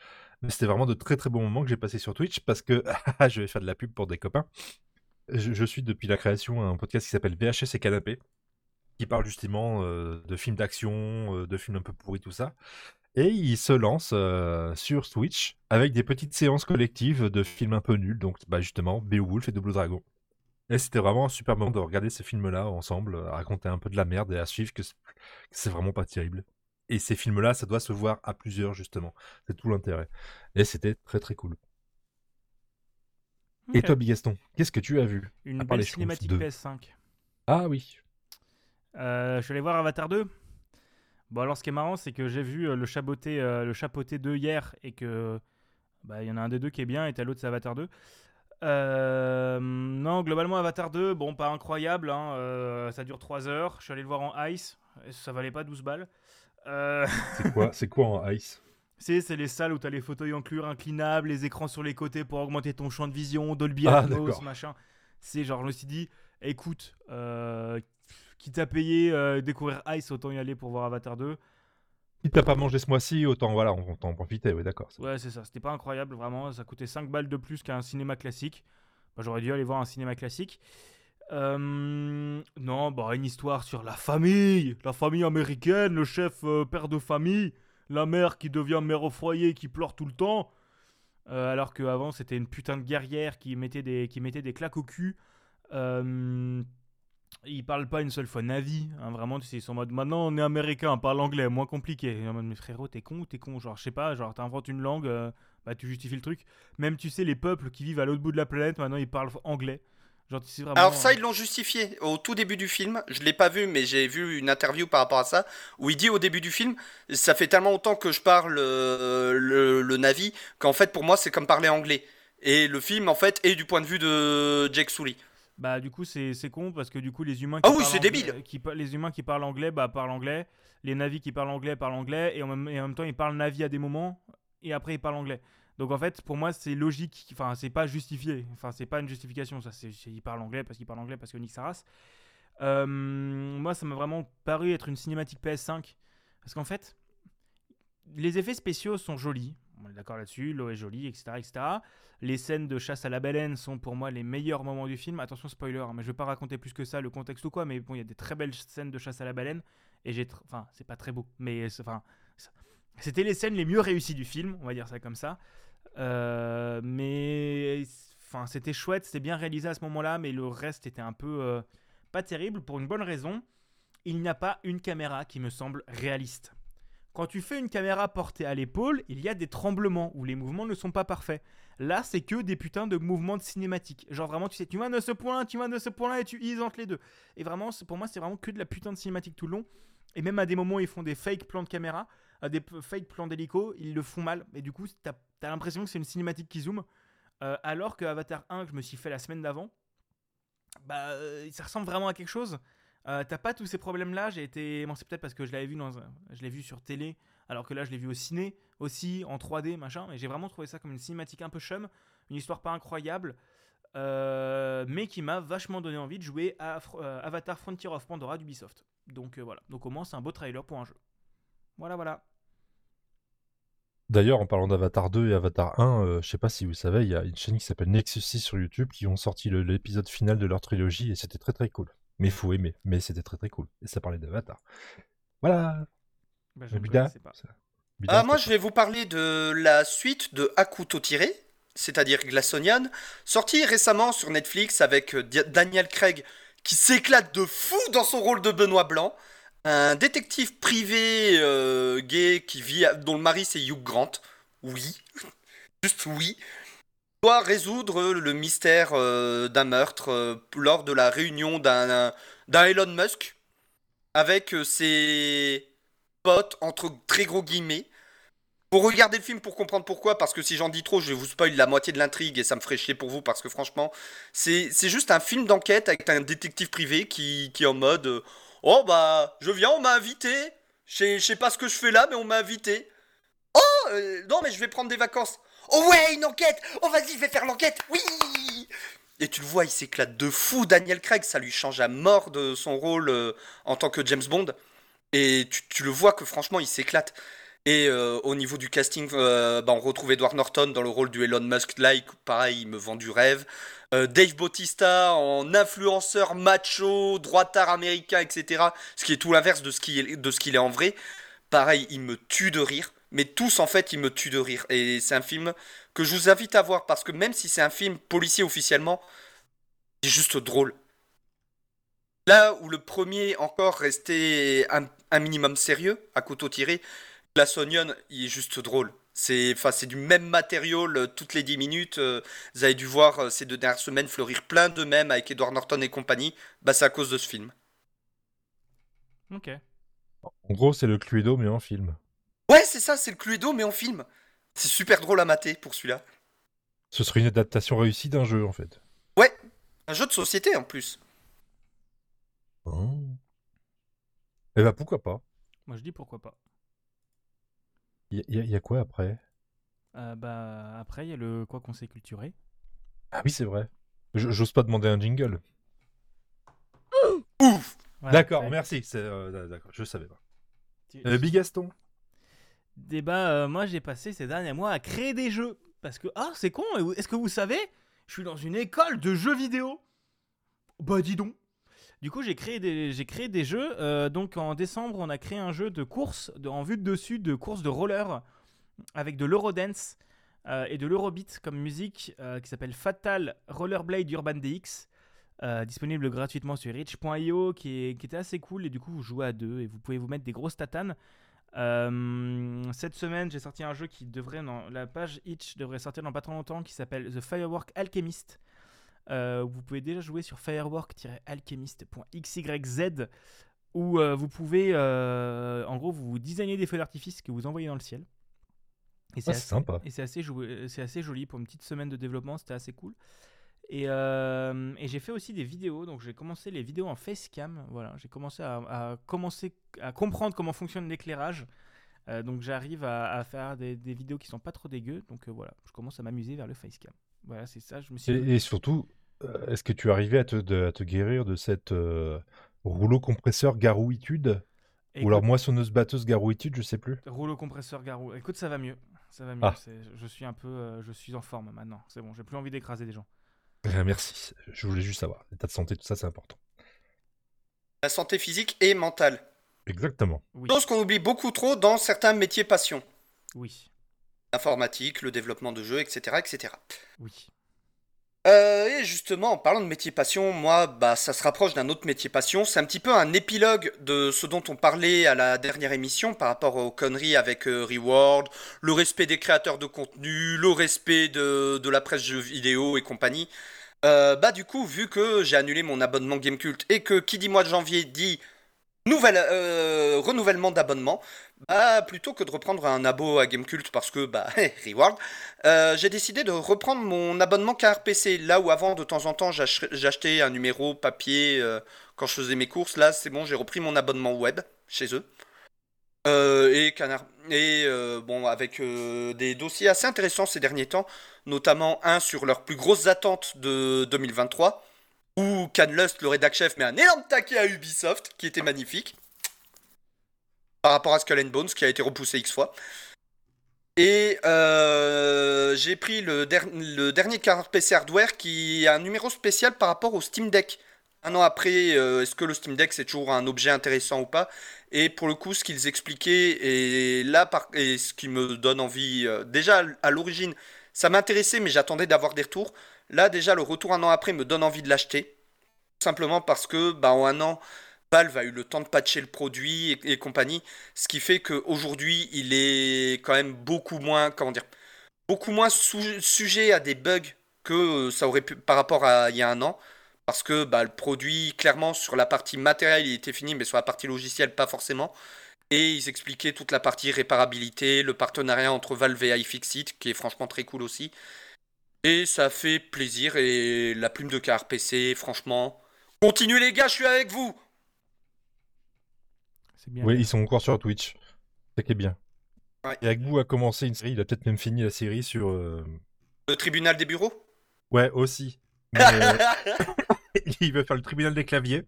Mais c'était vraiment de très très bons moments que j'ai passé sur Twitch parce que [laughs] je vais faire de la pub pour des copains. Je, je suis depuis la création un podcast qui s'appelle VHS et Canapé, qui parle justement euh, de films d'action, euh, de films un peu pourris, tout ça. Et il se lance euh, sur Twitch avec des petites séances collectives de films un peu nuls, donc bah, justement Beowulf et Double Dragon. Et c'était vraiment un super moment de regarder ces films-là ensemble, à raconter un peu de la merde et à suivre que c'est- vraiment pas terrible. Et ces films-là, ça doit se voir à plusieurs justement. C'est tout l'intérêt. Et c'était très très cool. Et toi, Bigaston, qu'est-ce que tu as vu Une belle cinématique 2. PS5. Ah oui. Euh, je suis allé voir Avatar 2. Bon, alors ce qui est marrant, c'est que j'ai vu euh, le chapeauté, euh, le chapeauté 2 hier et que bah, il y en a un des deux qui est bien et t'as l'autre, c'est Avatar 2. Euh, non, globalement, Avatar 2, bon, pas incroyable. hein, euh, ça dure 3 heures. Je suis allé le voir en ice. Ça valait pas 12 balles. Euh, [laughs] C'est quoi, quoi en ice? C'est, c'est les salles où t'as les fauteuils en cuir inclinables, les écrans sur les côtés pour augmenter ton champ de vision, Dolby Ah, Atmos, d'accord. machin. C'est genre, je me suis dit, écoute, euh, quitte à payer euh, découvrir Ice, autant y aller pour voir Avatar 2. Si t'as pas mangé ce mois-ci, autant voilà, on, on t'en profitait, oui d'accord. Ouais, c'est ça, c'était pas incroyable, vraiment. Ça coûtait 5 balles de plus qu'un cinéma classique. Bah, J'aurais dû aller voir un cinéma classique. Euh, non, bah, une histoire sur la famille, la famille américaine, le chef euh, père de famille, la mère qui devient mère au foyer, qui pleure tout le temps. Euh, alors qu'avant, c'était une putain de guerrière qui mettait des, qui mettait des claques au cul. Euh, ils parlent pas une seule fois Navi, hein, vraiment, tu sais, ils sont en mode maintenant on est américain, parle anglais, moins compliqué. En mode, mais frérot, t'es con ou t'es con Genre, je sais pas, genre, t'inventes une langue, euh, bah tu justifies le truc. Même, tu sais, les peuples qui vivent à l'autre bout de la planète, maintenant ils parlent anglais. Genre, tu sais vraiment. Alors ça, ils l'ont justifié au tout début du film. Je l'ai pas vu, mais j'ai vu une interview par rapport à ça où il dit au début du film, ça fait tellement longtemps que je parle euh, le, le Navi qu'en fait pour moi c'est comme parler anglais. Et le film en fait est du point de vue de Jake Sully. Bah, du coup, c'est con parce que du coup, les humains Ah qui oui, parlent débile. qui les humains qui parlent anglais, bah, parlent anglais. Les navis qui parlent anglais parlent anglais. Et en même, et en même temps, ils parlent navi à des moments. Et après, ils parlent anglais. Donc en fait, pour moi, c'est logique. Enfin, c'est pas justifié. Enfin, c'est pas une justification. Ça, c'est c'est- ils parlent anglais parce qu'ils parlent anglais parce que nique sa race. Euh, moi, ça m'a vraiment paru être une cinématique PS5 parce qu'en fait, les effets spéciaux sont jolis. On est d'accord là-dessus. L'eau est jolie, etc., etc. Les scènes de chasse à la baleine sont pour moi les meilleurs moments du film. Attention, spoiler, hein, mais je vais pas raconter plus que ça le contexte ou quoi. Mais bon, il y a des très belles scènes de chasse à la baleine. Et j'ai. Enfin, c'est pas très beau. Mais enfin. C'était les scènes les mieux réussies du film, on va dire ça comme ça. Euh, mais. Enfin, c'était chouette, c'était bien réalisé à ce moment-là, mais le reste était un peu. euh, pas terrible pour une bonne raison. Il n'y a pas une caméra qui me semble réaliste. Quand tu fais une caméra portée à l'épaule, il y a des tremblements où les mouvements ne sont pas parfaits. Là, c'est que des putains de mouvements de cinématique. Genre vraiment, tu sais, tu vas de ce point-là, tu vas de ce point-là et tu ises entre les deux. Et vraiment, pour moi, c'est vraiment que de la putain de cinématique tout le long. Et même à des moments, ils font des fake plans de caméra, des fake plans d'hélico, ils le font mal. Et du coup, t'as as, l'impression que c'est une cinématique qui zoome. Euh, alors que Avatar 1, que je me suis fait la semaine d'avant, bah, euh, ça ressemble vraiment à quelque chose. Euh, T'as pas tous ces problèmes-là? J'ai été, c'est peut-être parce que je l'avais vu je l'ai vu sur télé, alors que là, je l'ai vu au ciné aussi en 3D, machin. Et j'ai vraiment trouvé ça comme une cinématique un peu chum, une histoire pas incroyable, euh, mais qui m'a vachement donné envie de jouer à euh, Avatar Frontier of Pandora d'Ubisoft. Donc voilà. Donc au moins, c'est un beau trailer pour un jeu. Voilà, voilà. D'ailleurs, en parlant d'Avatar 2 et Avatar 1, euh, je sais pas si vous savez, il y a une chaîne qui s'appelle Nexus 6 sur YouTube qui ont sorti l'épisode final de leur trilogie et c'était très très cool. Mais il faut aimer, mais c'était très très cool. Et ça parlait d'Avatar. Voilà. Bah, je Bida, pas. Bida, Ah, moi, je vais vous parler de la suite de couteau tiré, c'est-à-dire Glass Onion, sorti récemment sur Netflix avec euh, Daniel Craig qui s'éclate de fou dans son rôle de Benoît Blanc, un détective privé euh, gay qui vit, dont le mari c'est Hugh Grant. Oui, [laughs] juste oui. Doit résoudre le mystère euh, d'un meurtre euh, lors de la réunion d'un Elon Musk avec euh, ses potes entre très gros guillemets. Faut regarder le film pour comprendre pourquoi, parce que si j'en dis trop, je vais vous spoil la moitié de l'intrigue et ça me ferait chier pour vous, parce que franchement, c'est juste un film d'enquête avec un détective privé qui, qui est en mode Oh bah, je viens, on m'a invité, je sais- pas ce que je fais là, mais on m'a invité. Oh, non, mais je vais prendre des vacances. Oh ouais, une enquête Oh vas-y, je vais faire l'enquête Oui Et tu le vois, il s'éclate de fou, Daniel Craig, ça lui change à mort de son rôle euh, en tant que James Bond. Et tu, le vois que franchement, il s'éclate. Et euh, au niveau du casting, euh, bah, on retrouve Edward Norton dans le rôle du Elon Musk-like, pareil, il me vend du rêve. Dave Bautista en influenceur macho, droitard américain, etc. Ce qui est tout l'inverse de ce qu'il est en vrai. Pareil, il me tue de rire. Mais tous, en fait, ils me tuent de rire. Et c'est un film que je vous invite à voir parce que même si c'est un film policier officiellement, c'est juste drôle. Là où le premier encore restait un, un minimum sérieux, à couteau tiré, Glass Onion, il est juste drôle. C'est enfin, c'est du même matériau le- toutes les 10 minutes. euh, vous avez dû voir euh, ces deux dernières semaines fleurir plein de mèmes avec Edward Norton et compagnie. Bah, c'est à cause de ce film. Ok. En gros, c'est le Cluedo, mais en film. Ouais, c'est ça, c'est le Cluedo, mais en film. C'est super drôle à mater pour celui-là. Ce serait une adaptation réussie d'un jeu, en fait. Un jeu de société en plus. Oh. Eh ben, pourquoi pas Moi je dis pourquoi pas. Il y, a- y a quoi après? Euh, bah après il y a le quoi qu'on s'est culturé. Ah oui, c'est vrai. Je- J'ose pas demander un jingle. Voilà, d'accord, ouais. merci. c'est, euh, d'accord, je savais pas. Tu- Euh, Bigaston Débat, euh, moi j'ai passé ces derniers mois à créer des jeux. Parce que, ah c'est con, est-ce que vous savez Je suis dans une école de jeux vidéo. Bah dis donc. Du coup j'ai créé des, j'ai créé des jeux. euh, donc en décembre on a créé un jeu de course, en vue de dessus, de course de roller, avec de l'Eurodance euh, et de l'Eurobeat comme musique, qui s'appelle Fatal Rollerblade Urban DX. disponible gratuitement sur Rich.io qui, qui était assez cool et du coup vous jouez à deux et vous pouvez vous mettre des grosses tatanes euh, cette semaine, j'ai sorti un jeu qui devrait, dans la page Itch devrait sortir dans pas trop longtemps, qui s'appelle The Firework Alchemist. Euh, vous pouvez déjà jouer sur firework-alchemist.xyz où euh, vous pouvez, en gros, vous designez des feux d'artifice que vous envoyez dans le ciel. Et Ah, c'est assez- sympa. Et c'est assez, joué- c'est assez joli pour une petite semaine de développement, c'était assez cool. Et, euh, et j'ai fait aussi des vidéos, donc j'ai commencé les vidéos en facecam. Voilà, j'ai commencé à, à commencer à comprendre comment fonctionne l'éclairage. Euh, donc j'arrive à, à faire des, des vidéos qui sont pas trop dégueu. Donc euh, voilà, je commence à m'amuser vers le facecam. Voilà, c'est ça. Je me suis. Et, et surtout, est-ce que tu arrivais à te, de- à te guérir de cette rouleau compresseur garouitude? Écoute, Ou alors moissonneuse batteuse garouitude, je sais plus. rouleau compresseur garou. Écoute, ça va mieux. Ça va mieux. Ah. Je suis un peu, euh, je suis en forme maintenant. C'est bon, j'ai plus envie d'écraser des gens. Euh, Merci, je voulais juste savoir. L'état de santé, tout ça, c'est important. La santé physique et mentale. Exactement. Oui, Chose qu'on oublie beaucoup trop dans certains métiers passion. oui, L'informatique, le développement de jeux, etc. etc. oui. Euh, et justement, en parlant de métier passion, moi, bah, ça se rapproche d'un autre métier passion. C'est un petit peu un épilogue de ce dont on parlait à la dernière émission par rapport aux conneries avec euh, Reward, le respect des créateurs de contenu, le respect de, la presse jeux vidéo et compagnie. Euh, bah, du coup, vu que j'ai annulé mon abonnement Gamecult et que qui dit mois de janvier dit nouvelle, renouvellement d'abonnement, bah, plutôt que de reprendre un abo à Gamecult parce que, bah, [laughs] Reward, euh, j'ai décidé de reprendre mon abonnement KRPC. Là où avant, de temps en temps, j'ach- j'achetais un numéro papier euh, quand je faisais mes courses. Là, c'est bon, j'ai repris mon abonnement web chez eux. Euh, et Canard. Et bon, avec des dossiers assez intéressants ces derniers temps, notamment un sur leurs plus grosses attentes de 2023, où Canlust, le rédac chef, met un énorme taquet à Ubisoft, qui était magnifique, par rapport à Skull and Bones, qui a été repoussé X fois. Et euh, j'ai pris le, der- le dernier car PC Hardware qui a un numéro spécial par rapport au Steam Deck. Un an après, euh, est-ce que le Steam Deck c'est toujours un objet intéressant ou pas? Et pour le coup, ce qu'ils expliquaient, et là, et ce qui me donne envie, euh, déjà à l'origine, ça m'intéressait, mais j'attendais d'avoir des retours. Là, déjà, le retour un an après me donne envie de l'acheter. Simplement parce que, bah, en un an, Valve a eu le temps de patcher le produit et, compagnie. Ce qui fait qu'aujourd'hui, il est quand même beaucoup moins, comment dire, beaucoup moins sujet à des bugs que euh, ça aurait pu par rapport à il y a un an. Parce que bah, le produit, clairement, sur la partie matérielle, il était fini, mais sur la partie logicielle, pas forcément. Et ils expliquaient toute la partie réparabilité, le partenariat entre Valve et iFixit, qui est franchement très cool aussi. Et ça fait plaisir. Et la plume de KRPC, franchement. Continuez les gars, je suis avec vous! C'est bien. Oui, ils sont encore sur Twitch. C'est qui est bien. Ouais. Et Agbu a commencé une série, il a peut-être même fini la série sur. euh, Le tribunal des bureaux? Ouais, aussi. Mais, [laughs] euh, [laughs] il veut faire le tribunal des claviers,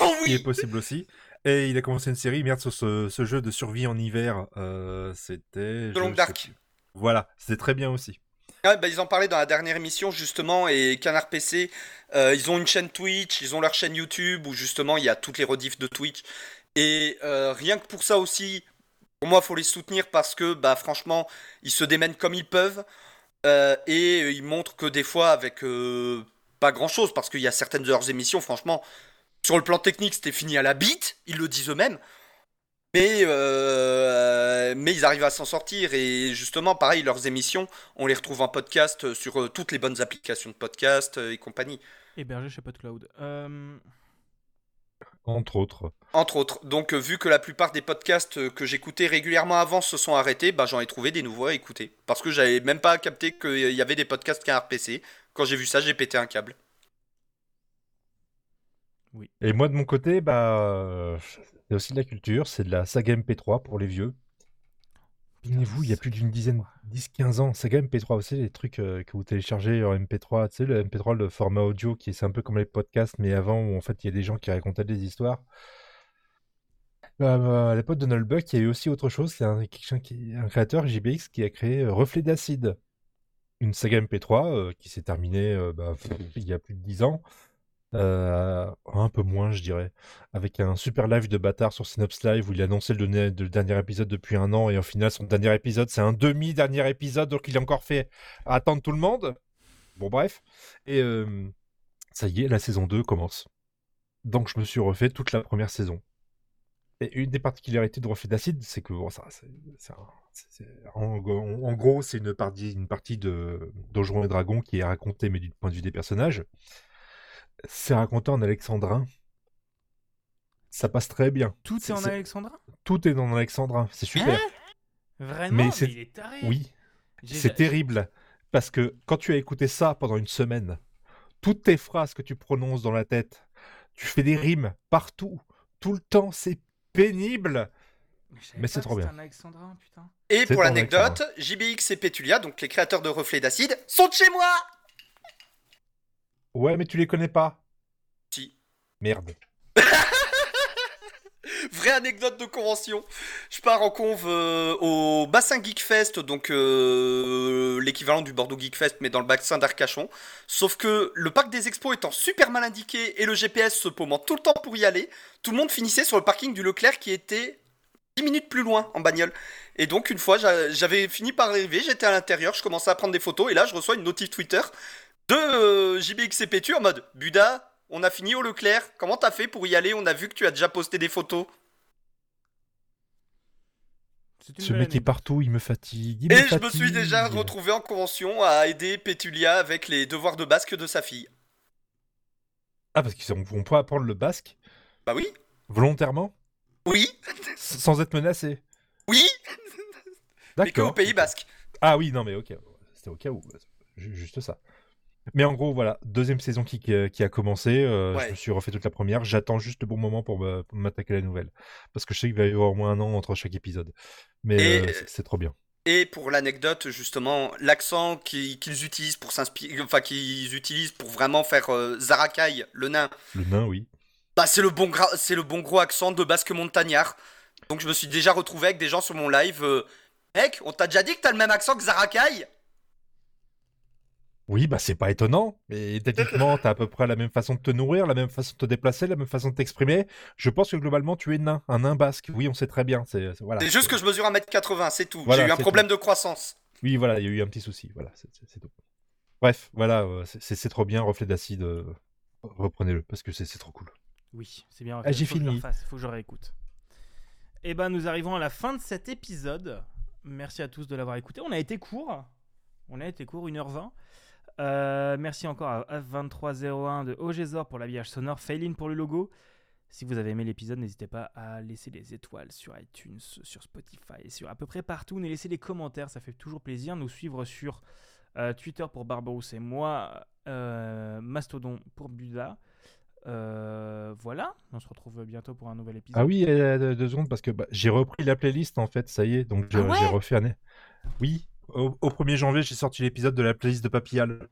Oh qui est possible aussi. Et il a commencé une série, merde, sur ce, ce jeu de survie en hiver. euh, c'était. je Long sais Dark. plus. Voilà, c'était très bien aussi. Ouais, bah, ils en parlaient dans la dernière émission justement et Canard PC, euh, ils ont une chaîne Twitch, ils ont leur chaîne YouTube où justement il y a toutes les rediffs de Twitch et euh, rien que pour ça aussi, pour moi faut les soutenir parce que bah franchement ils se démènent comme ils peuvent euh, et euh, ils montrent que des fois avec pas grand chose parce qu'il y a certaines de leurs émissions franchement sur le plan technique c'était fini à la bite, ils le disent eux-mêmes. Mais, mais ils arrivent à s'en sortir et justement pareil leurs émissions on les retrouve en podcast sur toutes les bonnes applications de podcast et compagnie. Hébergé chez PodCloud. Entre autres. Entre autres. Donc euh, vu que la plupart des podcasts euh, que j'écoutais régulièrement avant se sont arrêtés, bah, j'en ai trouvé des nouveaux à écouter. Parce que j'avais même pas capté qu'il y avait des podcasts qu'un RPC. Quand j'ai vu ça, j'ai pété un câble. Et moi, de mon côté, bah, euh, c'est aussi de la culture, c'est de la saga MP3 pour les vieux. Souvenez-vous, il y a plus d'une dizaine, 10-15 ans, saga MP3 aussi, les trucs euh, que vous téléchargez en MP3, tu sais, le MP3, le format audio qui est un peu comme les podcasts, mais avant où en fait il y a des gens qui racontaient des histoires. Bah, bah, à l'époque de Nullbuck, il y a eu aussi autre chose, c'est un, créateur JBX qui a créé euh, Reflet d'acide, une saga MP3 euh, qui s'est terminée bah, il y a plus de 10 ans. Euh, un peu moins, je dirais. Avec un super live de bâtard sur Synops Live où il annonçait le, dernier- épisode depuis un an et au final, son dernier épisode, c'est un demi-dernier épisode, donc il a encore fait attendre tout le monde. Bon, bref. Et euh, ça y est, la saison 2 commence. Donc, je me suis refait toute la première saison. Et une des particularités de Reflet d'Acide, c'est que, en, gros, c'est une partie, une partie de Donjons et Dragons qui est racontée, mais du point de vue des personnages. C'est raconté en alexandrin. Ça passe très bien. Tout est C'est- en alexandrin? Tout est dans alexandrin. C'est super. Vraiment? Mais Mais, c'est- il est taré. oui, c'est terrible. Parce que quand tu as écouté ça pendant une semaine, toutes tes phrases que tu prononces dans la tête, tu fais des rimes partout, tout le temps, c'est pénible. mais c'est trop bien. c'était un alexandrin, putain. Et pour en l'anecdote, JBX et Petulia, donc les créateurs de Reflet d'Acide, sont de chez moi Ouais, mais tu les connais pas. Si. Merde. [laughs] Vraie anecdote de convention. Je pars en conve euh, au bassin Geek Fest, donc euh, l'équivalent du Bordeaux Geek Fest, mais dans le bassin d'Arcachon. Sauf que le parc des expos étant super mal indiqué et le GPS se paumant tout le temps pour y aller, tout le monde finissait sur le parking du Leclerc qui était 10 minutes plus loin en bagnole. Et donc une fois, j'a- j'avais fini par arriver, j'étais à l'intérieur, je commençais à prendre des photos et là je reçois une notif Twitter de euh, JBX et Pétu en mode Buda, on a fini au Leclerc, comment t'as fait pour y aller? On a vu que tu as déjà posté des photos. Ce mec est partout, il me fatigue. il Et me je me suis déjà retrouvé en convention à aider Pétulia avec les devoirs de basque de sa fille. Ah, parce qu'ils vont pas apprendre le basque? Bah oui, volontairement, oui, s- sans être menacés. oui, mais que au D'accord. Pays Basque. Ah oui, non, mais ok. C'était au cas où. Ju- Juste ça. Mais en gros, voilà, deuxième saison qui, qui a- commencé. euh, Ouais. Je me suis refait toute la première. J'attends juste le bon moment pour m'attaquer à la nouvelle. Parce que je sais qu'il va y avoir au moins un an entre chaque épisode. Mais euh, c'est- trop bien. Et pour l'anecdote, justement, l'accent qui- qu'ils utilisent pour s'inspirer, enfin qu'ils utilisent pour vraiment faire euh, Zarakai, le nain, Le nain, oui. bah c'est le bon c'est le bon gros accent de basque montagnard. Donc je me suis déjà retrouvé avec des gens sur mon live. euh, Mec, on t'a déjà dit que t'as le même accent que Zarakai? Oui, bah c'est pas étonnant. Mais techniquement, [laughs] t'as à peu près la même façon de te nourrir, la même façon de te déplacer, la même façon de t'exprimer. Je pense que globalement, tu es nain, un nain basque. Oui, on sait très bien. C'est c'est- voilà. C'est juste que je mesure 1m80, c'est tout. Voilà, J'ai eu un problème de croissance. Oui, voilà, il y a eu un petit souci. Voilà, c'est tout. Bref, voilà, euh, c'est- trop bien. Reflet d'acide, euh, reprenez-le parce que c'est trop cool. Oui, c'est bien. Ah, j'ai faut que je le fini. refasse, faut que je réécoute. Et ben, nous arrivons à la fin de cet épisode. Merci à tous de l'avoir écouté. On a été court. On a été court, 1h20. Euh, merci encore à F2301 de OGZOR pour l'habillage sonore, Failin pour le logo. Si vous avez aimé l'épisode, n'hésitez pas à laisser des étoiles sur iTunes, sur Spotify, et sur à peu près partout. Nous laisser des commentaires, ça fait toujours plaisir. Nous suivre sur euh, Twitter pour Barbarousse et moi, euh, Mastodon pour Buda. Euh, voilà, on se retrouve bientôt pour un nouvel épisode. Ah oui, euh, deux- secondes parce que bah, j'ai repris la playlist en fait. Ça y est, donc je- Ah ouais j'ai refait un. Oui, au, au 1er janvier, j'ai sorti l'épisode de la playlist de Papillal.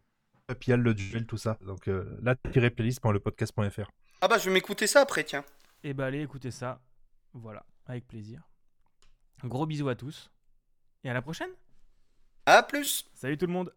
Papillal, le duel, tout ça. Donc euh, là, playlist.lepodcast.fr. Ah bah je vais m'écouter ça après, tiens. Et bah allez écoutez ça. Voilà, avec plaisir. Gros bisous à tous. Et à la prochaine. À plus Salut tout le monde.